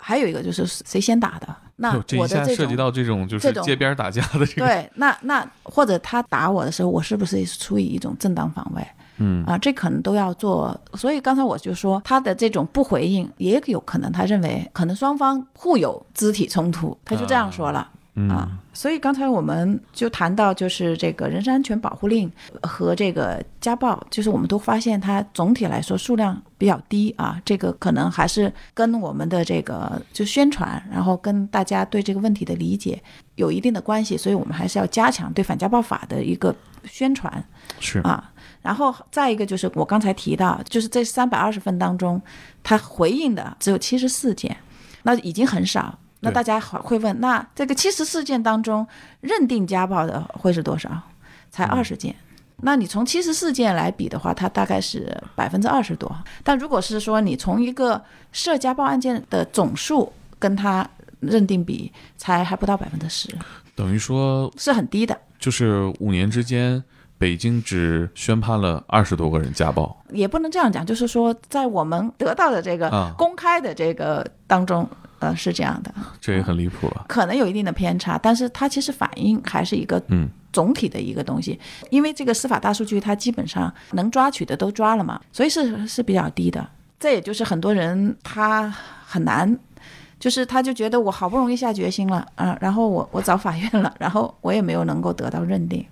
还有一个就是谁先打的，那我的
这涉及到这种就是街边打架的这
个，对，那那或者他打我的时候，我是不是出于一种正当防卫？
嗯
啊，这可能都要做。所以刚才我就说他的这种不回应，也有可能他认为可能双方互有肢体冲突，他就这样说了。啊，所以刚才我们就谈到，就是这个人身安全保护令和这个家暴，就是我们都发现它总体来说数量比较低啊。这个可能还是跟我们的这个就宣传，然后跟大家对这个问题的理解有一定的关系。所以我们还是要加强对反家暴法的一个宣传。
是
啊，然后再一个就是我刚才提到，就是这三百二十份当中，他回应的只有七十四件，那已经很少。那大家会问，那这个七十四件当中，认定家暴的会是多少？才二十件。那你从七十四件来比的话，它大概是百分之二十多。但如果是说你从一个涉家暴案件的总数跟它认定比，才还不到百分之十。
等于说
是很低的。
就是五年之间，北京只宣判了二十多个人家暴。
也不能这样讲，就是说在我们得到的这个公开的这个当中。呃，是这样的，
这也很离谱了，
可能有一定的偏差，但是它其实反映还是一个
嗯
总体的一个东西，因为这个司法大数据它基本上能抓取的都抓了嘛，所以是是比较低的。这也就是很多人他很难，就是他就觉得我好不容易下决心了啊，然后我我找法院了，然后我也没有能够得到认定。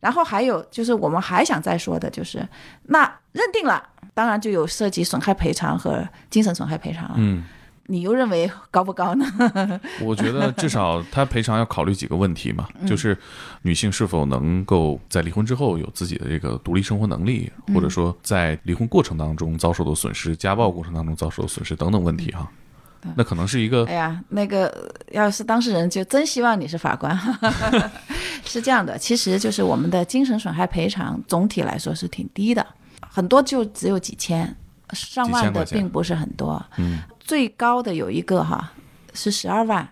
然后还有就是我们还想再说的就是，那认定了，当然就有涉及损害赔偿和精神损害赔偿了，
嗯。
你又认为高不高呢？[LAUGHS]
我觉得至少他赔偿要考虑几个问题嘛，就是女性是否能够在离婚之后有自己的这个独立生活能力，或者说在离婚过程当中遭受的损失、家暴过程当中遭受的损失等等问题哈。那可能是一个。
哎呀，那个要是当事人就真希望你是法官。[LAUGHS] 是这样的，其实就是我们的精神损害赔偿总体来说是挺低的，很多就只有几千。上万的并不是很多，
嗯，
最高的有一个哈是十二万，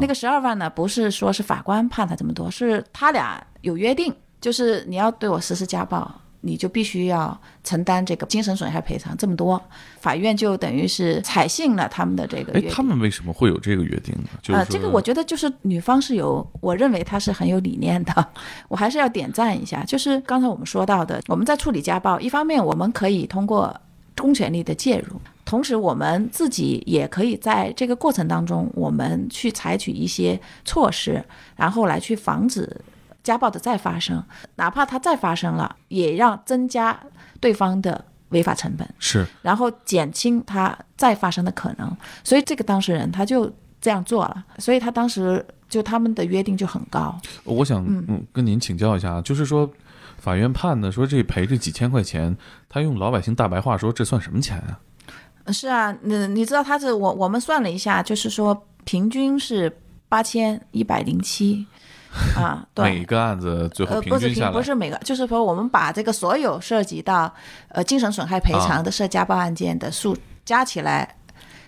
那个十二万呢不是说是法官判他这么多，是他俩有约定，就是你要对我实施家暴，你就必须要承担这个精神损害赔偿这么多，法院就等于是采信了他们的这个。
哎，他们为什么会有这个约定呢？
啊，这个我觉得就是女方是有，我认为她是很有理念的，[LAUGHS] 我还是要点赞一下。就是刚才我们说到的，我们在处理家暴，一方面我们可以通过。公权力的介入，同时我们自己也可以在这个过程当中，我们去采取一些措施，然后来去防止家暴的再发生。哪怕它再发生了，也让增加对方的违法成本，
是，
然后减轻它再发生的可能。所以这个当事人他就这样做了，所以他当时就他们的约定就很高。
我想嗯跟您请教一下，就是说。法院判的说这赔这几千块钱，他用老百姓大白话说这算什么钱啊？
是啊，那你知道他是我我们算了一下，就是说平均是八千一百零七啊。对，
每个案子最后平均下来
不是每个，就是说我们把这个所有涉及到呃精神损害赔偿的涉家暴案件的数加起来，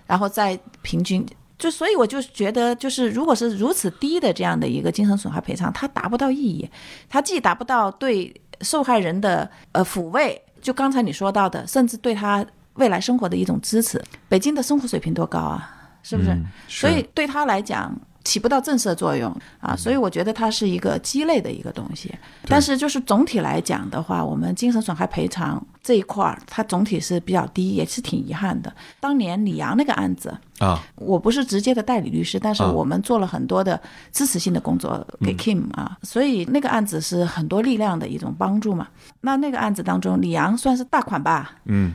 然后再平均就所以我就觉得，就是如果是如此低的这样的一个精神损害赔偿，它达不到意义，它既达不到对受害人的呃抚慰，就刚才你说到的，甚至对他未来生活的一种支持。北京的生活水平多高啊，是不是？
嗯
所以对他来讲起不到震慑作用啊，所以我觉得它是一个鸡肋的一个东西。但是就是总体来讲的话，我们精神损害赔偿这一块儿，它总体是比较低，也是挺遗憾的。当年李阳那个案子，
啊，
我不是直接的代理律师，但是
啊
我们做了很多的支持性的工作给 Kim 啊，所以那个案子是很多力量的一种帮助嘛。那那个案子当中，李阳算是大款吧？
嗯，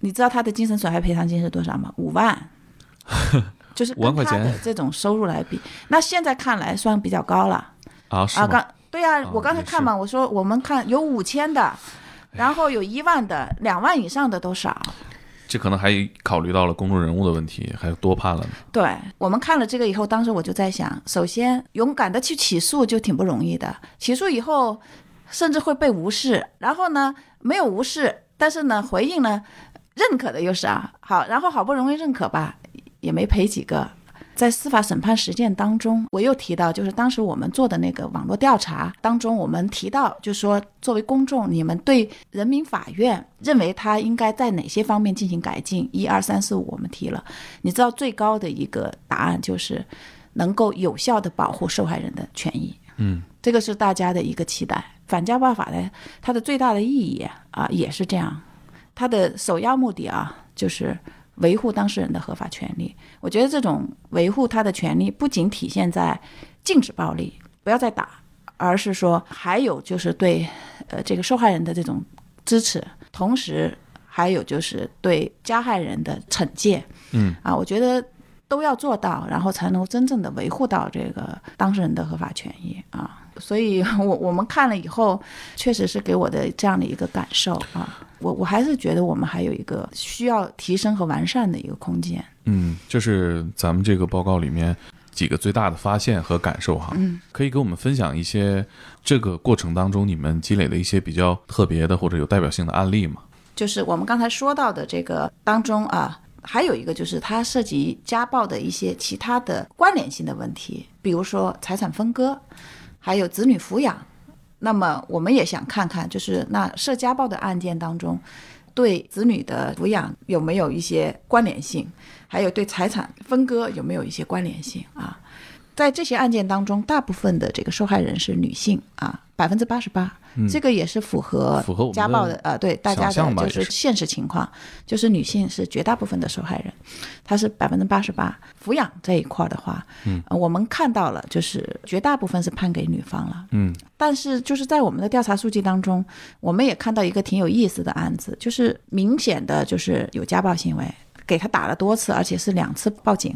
你知道他的精神损害赔偿金是多少吗？五万，[LAUGHS] 就是
五万块
跟他的
钱
这种收入来比，那现在看来算比较高了啊。
啊？
刚对呀、
啊
我刚才看嘛，我说我们看有五千的，然后有一万的，两万以上的都少。
这可能还考虑到了公众人物的问题，还多判了呢。
对我们看了这个以后，当时我就在想，首先勇敢的去起诉就挺不容易的，起诉以后甚至会被无视，然后呢没有无视，但是呢回应呢认可的又是啊好，然后好不容易认可吧，也没赔几个。在司法审判实践当中，我又提到，就是当时我们做的那个网络调查当中，我们提到，就是说，作为公众，你们对人民法院认为他应该在哪些方面进行改进？一二三四五，我们提了。你知道最高的一个答案就是能够有效的保护受害人的权益。
嗯，
这个是大家的一个期待。反家暴法呢，它的最大的意义啊，也是这样，它的首要目的啊，就是维护当事人的合法权利。我觉得这种维护他的权利，不仅体现在禁止暴力，不要再打，而是说还有就是对呃这个受害人的这种支持，同时还有就是对加害人的惩戒。
嗯
啊，我觉得都要做到，然后才能真正的维护到这个当事人的合法权益啊。所以 [LAUGHS] 我我们看了以后，确实是给我的这样的一个感受啊。我我还是觉得我们还有一个需要提升和完善的一个空间。
嗯，这是咱们这个报告里面几个最大的发现和感受哈。
嗯，
可以给我们分享一些这个过程当中你们积累的一些比较特别的或者有代表性的案例吗？
就是我们刚才说到的这个当中啊，还有一个就是它涉及家暴的一些其他的关联性的问题，比如说财产分割，还有子女抚养。那么我们也想看看，就是那涉家暴的案件当中，对子女的抚养有没有一些关联性，还有对财产分割有没有一些关联性啊？在这些案件当中，大部分的这个受害人是女性啊，百分之八十八，这个也是符合
符合
家暴
的
的呃对大家的就是现实情况，就是女性是绝大部分的受害人，她是百分之八十八。抚养这一块儿的话，嗯、我们看到了，就是绝大部分是判给女方了，
嗯，
但是就是在我们的调查数据当中，我们也看到一个挺有意思的案子，就是明显的就是有家暴行为，给他打了多次，而且是两次报警，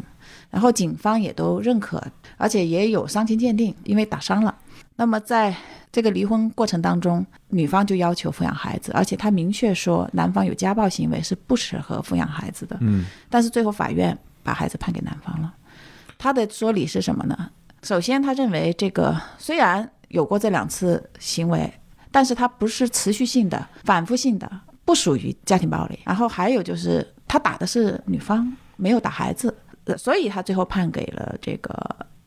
然后警方也都认可，而且也有伤情鉴定，因为打伤了。那么在这个离婚过程当中，女方就要求抚养孩子，而且她明确说男方有家暴行为是不适合抚养孩子的。
嗯，
但是最后法院把孩子判给男方了。他的说理是什么呢？首先，他认为这个虽然有过这两次行为，但是他不是持续性的、反复性的，不属于家庭暴力。然后还有就是他打的是女方，没有打孩子，呃所以他最后判给了这个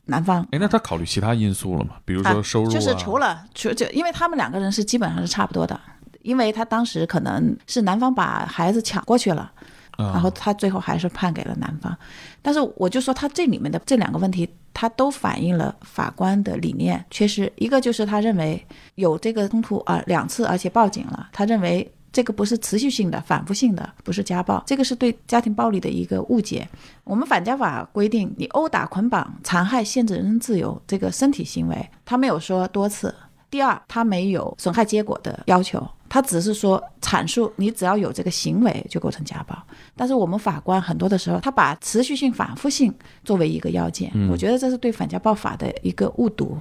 男方。
哎，那他考虑其他因素了吗？比如说收入啊，
就是除了除就因为他们两个人是基本上是差不多的，因为他当时可能是男方把孩子抢过去了。
啊
然后他最后还是判给了男方，但是我就说他这里面的这两个问题，他都反映了法官的理念缺失。一个就是他认为有这个冲突啊、两次，而且报警了，他认为这个不是持续性的、反复性的，不是家暴，这个是对家庭暴力的一个误解。我们反家法规定，你殴打、捆绑、残害、限制人身自由这个身体行为，他没有说多次。第二，他没有损害结果的要求，他只是说阐述你只要有这个行为就构成家暴。但是我们法官很多的时候，他把持续性、反复性作为一个要件，我觉得这是对反家暴法的一个误读。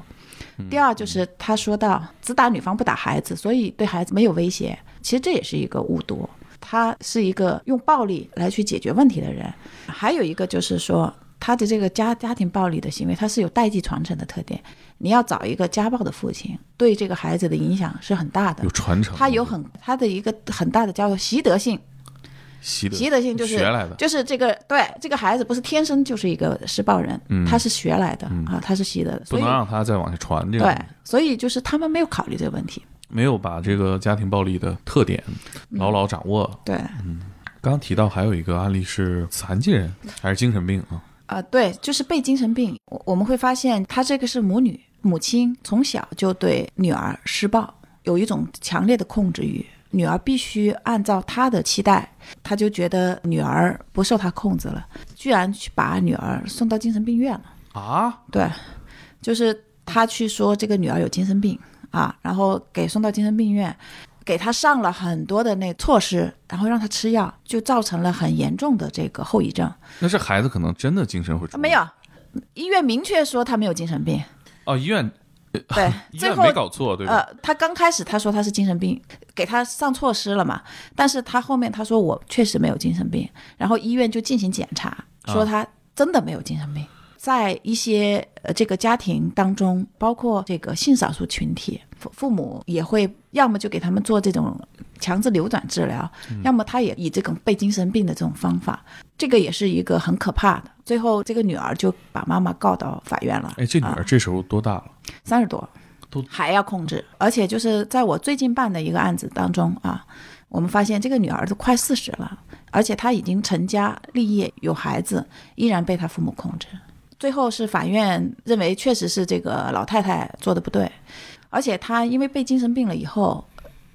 第二就是他说到只打女方不打孩子，所以对孩子没有威胁，其实这也是一个误读。他是一个用暴力来去解决问题的人。还有一个就是说，他的这个家家庭暴力的行为，他是有代际传承的特点。你要找一个家暴的父亲，对这个孩子的影响是很大的
有。传承，
他有很他的一个很大的叫做习得性，
习得
习得性就是
学来的，
就是这个对这个孩子不是天生就是一个施暴人，
嗯
他是学来的、
嗯
啊，他是习得的，
不能让他再往下传这个
对，所以就是他们没有考虑这个问题。
没有把这个家庭暴力的特点
嗯
牢牢掌握。
对，
刚刚提到还有一个案例是残疾人还是精神病啊？
啊、对，就是被精神病，我我们会发现他这个是母女，母亲从小就对女儿施暴，有一种强烈的控制欲，女儿必须按照他的期待，他就觉得女儿不受他控制了，居然去把女儿送到精神病院了。
啊，
对，就是他去说这个女儿有精神病啊，然后给送到精神病院，给他上了很多的那措施，然后让他吃药，就造成了很严重的这个后遗症。
那这孩子可能真的精神会出问题
没有，医院明确说他没有精神病。
哦，医院 [LAUGHS]
对，
医院
最后
没搞错，对吧？
呃，他刚开始他说他是精神病，给他上措施了嘛，但是他后面他说我确实没有精神病，然后医院就进行检查，说他真的没有精神病。在一些呃这个家庭当中，包括这个性少数群体，父父母也会要么就给他们做这种强制流转治疗，要么他也以这种被精神病的这种方法，这个也是一个很可怕的。最后这个女儿就把妈妈告到法院了。
哎，这女
啊
儿这时候多大了？
三十多
都，
还要控制，而且就是在我最近办的一个案子当中啊，我们发现这个女儿都快四十了，而且她已经成家立业有孩子，依然被她父母控制。最后是法院认为确实是这个老太太做的不对，而且她因为被精神病了以后，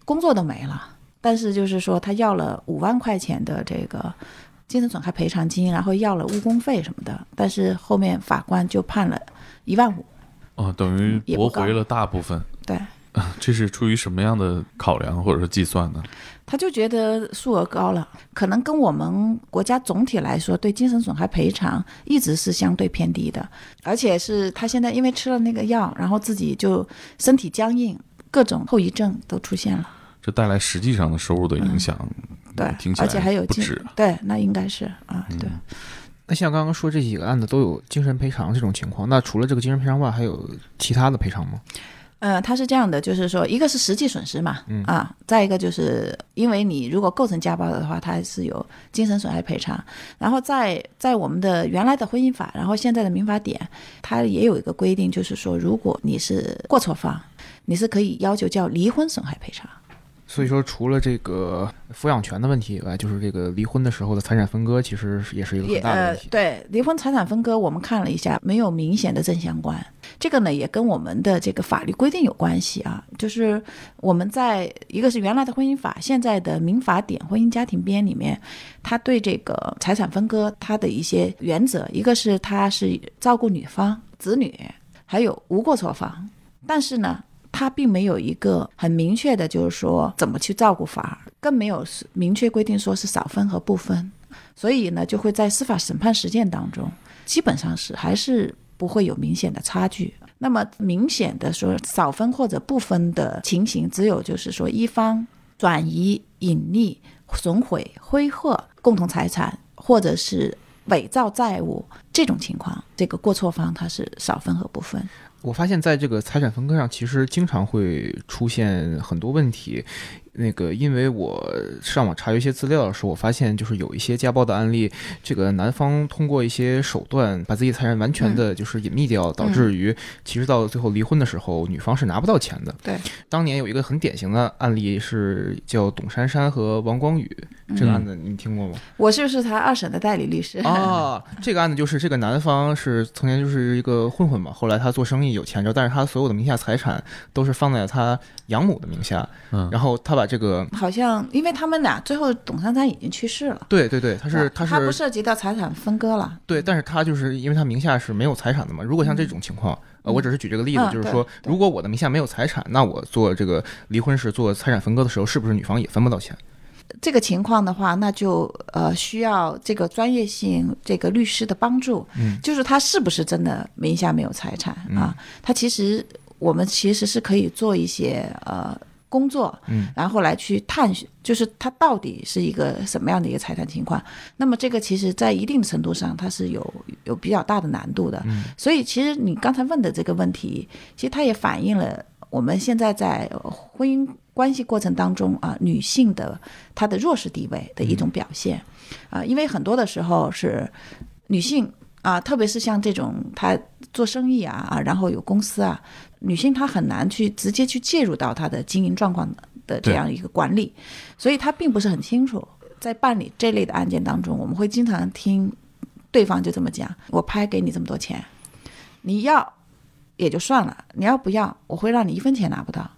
工作都没了，但是就是说她要了五万块钱的这个精神损害赔偿金，然后要了误工费什么的，但是后面法官就判了一万五。
哦，等于驳回了大部分。
对，[LAUGHS]
这是出于什么样的考量或者说计算呢？
他就觉得数额高了，可能跟我们国家总体来说对精神损害赔偿一直是相对偏低的，而且是他现在因为吃了那个药，然后自己就身体僵硬，各种后遗症都出现了。
这带来实际上的收入的影响，
对
听，起来
而且还有精
不止。
对，那应该是啊，对。
那像刚刚说这几个案子都有精神赔偿这种情况，那除了这个精神赔偿外，还有其他的赔偿吗？
呃，它是这样的，就是说，一个是实际损失嘛，
嗯
啊，再一个就是因为你如果构成家暴的话，它是有精神损害赔偿。然后在在我们的原来的婚姻法，然后现在的民法典，它也有一个规定，就是说，如果你是过错方，你是可以要求叫离婚损害赔偿。
所以说，除了这个抚养权的问题以外，就是这个离婚的时候的财产分割，其实是也是一个很大的问题。
对离婚财产分割，我们看了一下，没有明显的正相关。这个呢，也跟我们的这个法律规定有关系啊。就是我们在一个是原来的婚姻法，现在的民法典婚姻家庭编里面，它对这个财产分割它的一些原则，一个是它是照顾女方、子女，还有无过错方，但是呢。它并没有一个很明确的，就是说怎么去照顾法，更没有是明确规定说是少分和不分。所以呢，就会在司法审判实践当中，基本上是还是不会有明显的差距。那么明显的说少分或者不分的情形，只有就是说一方转移、隐匿、损毁、挥霍共同财产，或者是伪造债务这种情况，这个过错方他是少分和不分。
我发现在这个财产分割上，其实经常会出现很多问题。那个，因为我上网查阅一些资料的时候，我发现就是有一些家暴的案例，这个男方通过一些手段把自己财产完全的就是隐秘掉，导致于其实到最后离婚的时候，女方是拿不到钱的。
对，
当年有一个很典型的案例是叫董珊珊和王光宇，这个案子你听过吗？
我就是他二审的代理律师。
啊，这个案子就是这个男方是曾经就是一个混混嘛，后来他做生意有钱之后，但是他所有的名下财产都是放在他养母的名下，
嗯，
然后他把这个，
好像因为他们俩最后董珊珊已经去世了，
对对对，他是
他是
他是
不涉及到财产分割了。
对，但是他就是因为他名下是没有财产的嘛。如果像这种情况，呃，我只是举这个例子，
嗯
就是说，如果我的名下没有财产，那我做这个离婚时做财产分割的时候，是不是女方也分不到钱？
这个情况的话，那就呃需要这个专业性这个律师的帮助，
嗯，
就是他是不是真的名下没有财产啊？他其实我们其实是可以做一些呃工作，
嗯，
然后来去探寻，就是他到底是一个什么样的一个财产情况。那么这个其实在一定程度上它是有有比较大的难度的，
嗯
所以其实你刚才问的这个问题，其实它也反映了。我们现在在婚姻关系过程当中啊，女性的她的弱势地位的一种表现啊，因为很多的时候是女性啊，特别是像这种她做生意啊啊，然后有公司啊，女性她很难去直接去介入到她的经营状况的这样一个管理，所以她并不是很清楚。在办理这类的案件当中，我们会经常听对方就这么讲：“我拍给你这么多钱，你要也就算了，你要不要，我会让你一分钱拿不到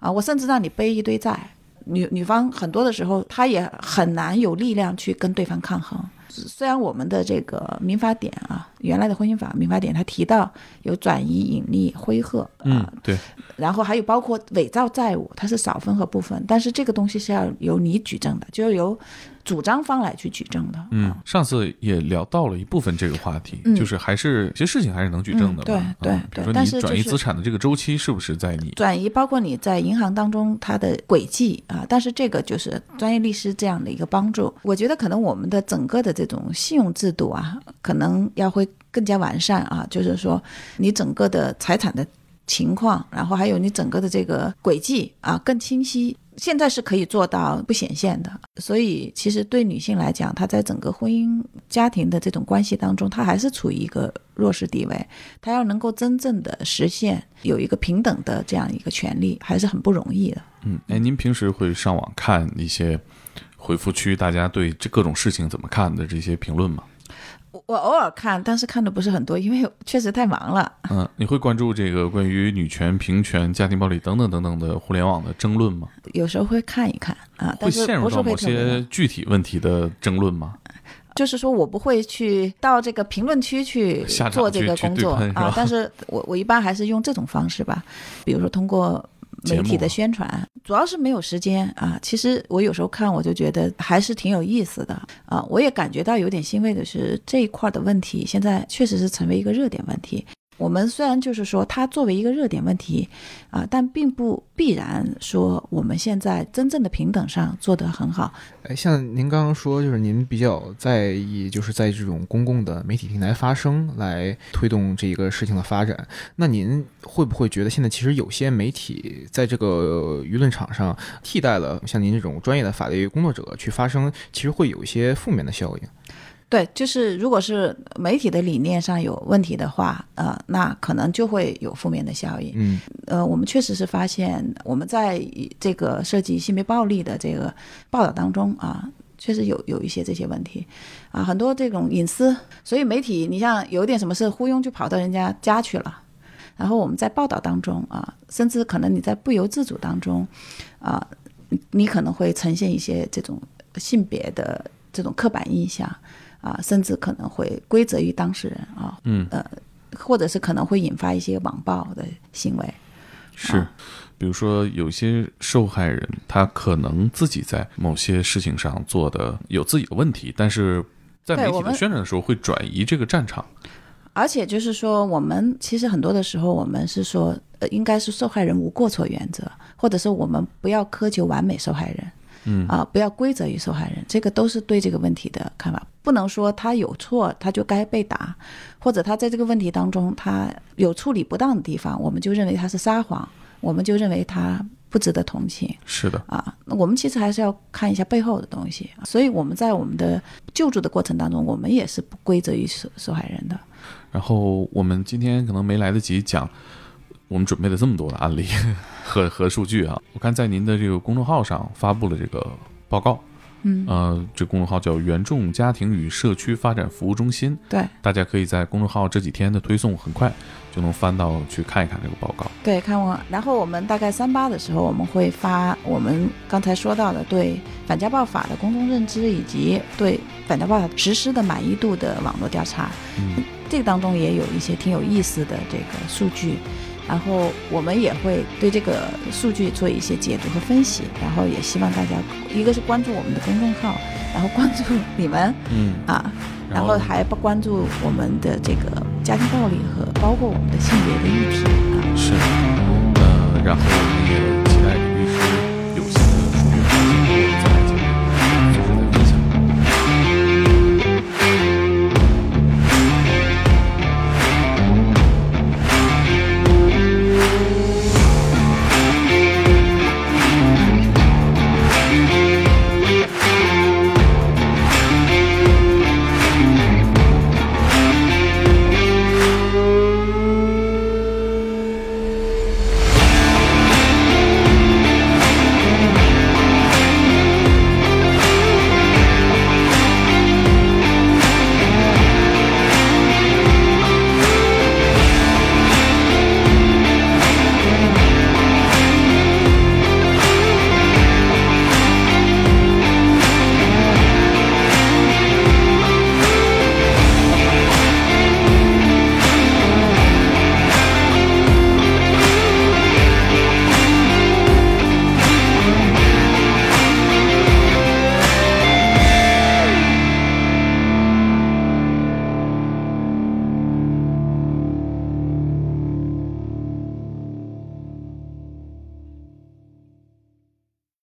啊！我甚至让你背一堆债。”女女方很多的时候，她也很难有力量去跟对方抗衡。虽然我们的这个民法典啊，原来的婚姻法民法典，它提到有转移、隐匿、挥霍，
嗯，对，
然后还有包括伪造债务，它是少分和部分，但是这个东西是要由你举证的，就是由。主张方来去举证的。
嗯，上次也聊到了一部分这个话题，就是还是有些事情还是能举证的。
对对对，
比如说你转移资产的这个周期是不是在你
转移？包括你在银行当中它的轨迹啊，但是这个就是专业律师这样的一个帮助。我觉得可能我们的整个的这种信用制度啊，可能要会更加完善啊，就是说你整个的财产的情况，然后还有你整个的这个轨迹啊更清晰。现在是可以做到不显现的，所以其实对女性来讲，她在整个婚姻家庭的这种关系当中，她还是处于一个弱势地位。她要能够真正的实现有一个平等的这样一个权利，还是很不容易的。
嗯，哎，您平时会上网看一些回复区，大家对这各种事情怎么看的这些评论吗？
我偶尔看，但是看的不是很多，因为 [LAUGHS] 确实太忙了。
嗯，你会关注这个关于女权、平权、家庭暴力等等等等的互联网的争论吗？
有时候会看一看啊，但是
会陷入到某些具体问题的争论吗？[LAUGHS]
就是说我不会去到这个评论区去做这个工作啊，但是我我一般还是用这种方式吧，比如说通过。媒体的宣传主要是没有时间啊。其实我有时候看，我就觉得还是挺有意思的啊。我也感觉到有点欣慰的是，这一块的问题现在确实是成为一个热点问题。我们虽然就是说它作为一个热点问题啊，但并不必然说我们现在真正的平等上做得很好。
哎，像您刚刚说，就是您比较在意，就是在这种公共的媒体平台发声，来推动这一个事情的发展。那您会不会觉得，现在其实有些媒体在这个舆论场上替代了像您这种专业的法律工作者去发声，其实会有一些负面的效应？
对，就是如果是媒体的理念上有问题的话，呃，那可能就会有负面的效应。
嗯，
呃，我们确实是发现我们在这个涉及性别暴力的这个报道当中啊，确实有有一些这些问题，啊，很多这种隐私，所以媒体你像有点什么事忽悠就跑到人家家去了，然后我们在报道当中啊，甚至可能你在不由自主当中，啊，你可能会呈现一些这种性别的这种刻板印象。啊，甚至可能会归责于当事人啊，
嗯，
呃，或者是可能会引发一些网暴的行为。
是，比如说有些受害人，他可能自己在某些事情上做的有自己的问题，但是在媒体的宣传的时候会转移这个战场。
而且就是说，我们其实很多的时候，我们是说，呃，应该是受害人无过错原则，或者是我们不要苛求完美受害人。
嗯
啊，不要归责于受害人，这个都是对这个问题的看法。不能说他有错，他就该被打，或者他在这个问题当中他有处理不当的地方，我们就认为他是撒谎，我们就认为他不值得同情。
是的
啊，那我们其实还是要看一下背后的东西。所以我们在我们的救助的过程当中，我们也是不归责于受受害人的。
然后我们今天可能没来得及讲。我们准备了这么多的案例和和数据啊，我看在您的这个公众号上发布了这个报告，
嗯，
呃，这公众号叫“原众家庭与社区发展服务中心”，
对，
大家可以在公众号这几天的推送很快就能翻到去看一看这个报告，
对，看完，然后我们大概三八的时候，我们会发我们刚才说到的对反家暴法的公众认知以及对反家暴法实施的满意度的网络调查，
嗯，
这个当中也有一些挺有意思的这个数据。然后我们也会对这个数据做一些解读和分析，然后也希望大家，一个是关注我们的公众号，然后关注你们，
嗯
啊，然后还不关注我们的这个家庭暴力和包括我们的性别的议题啊。
是，呃，然后也。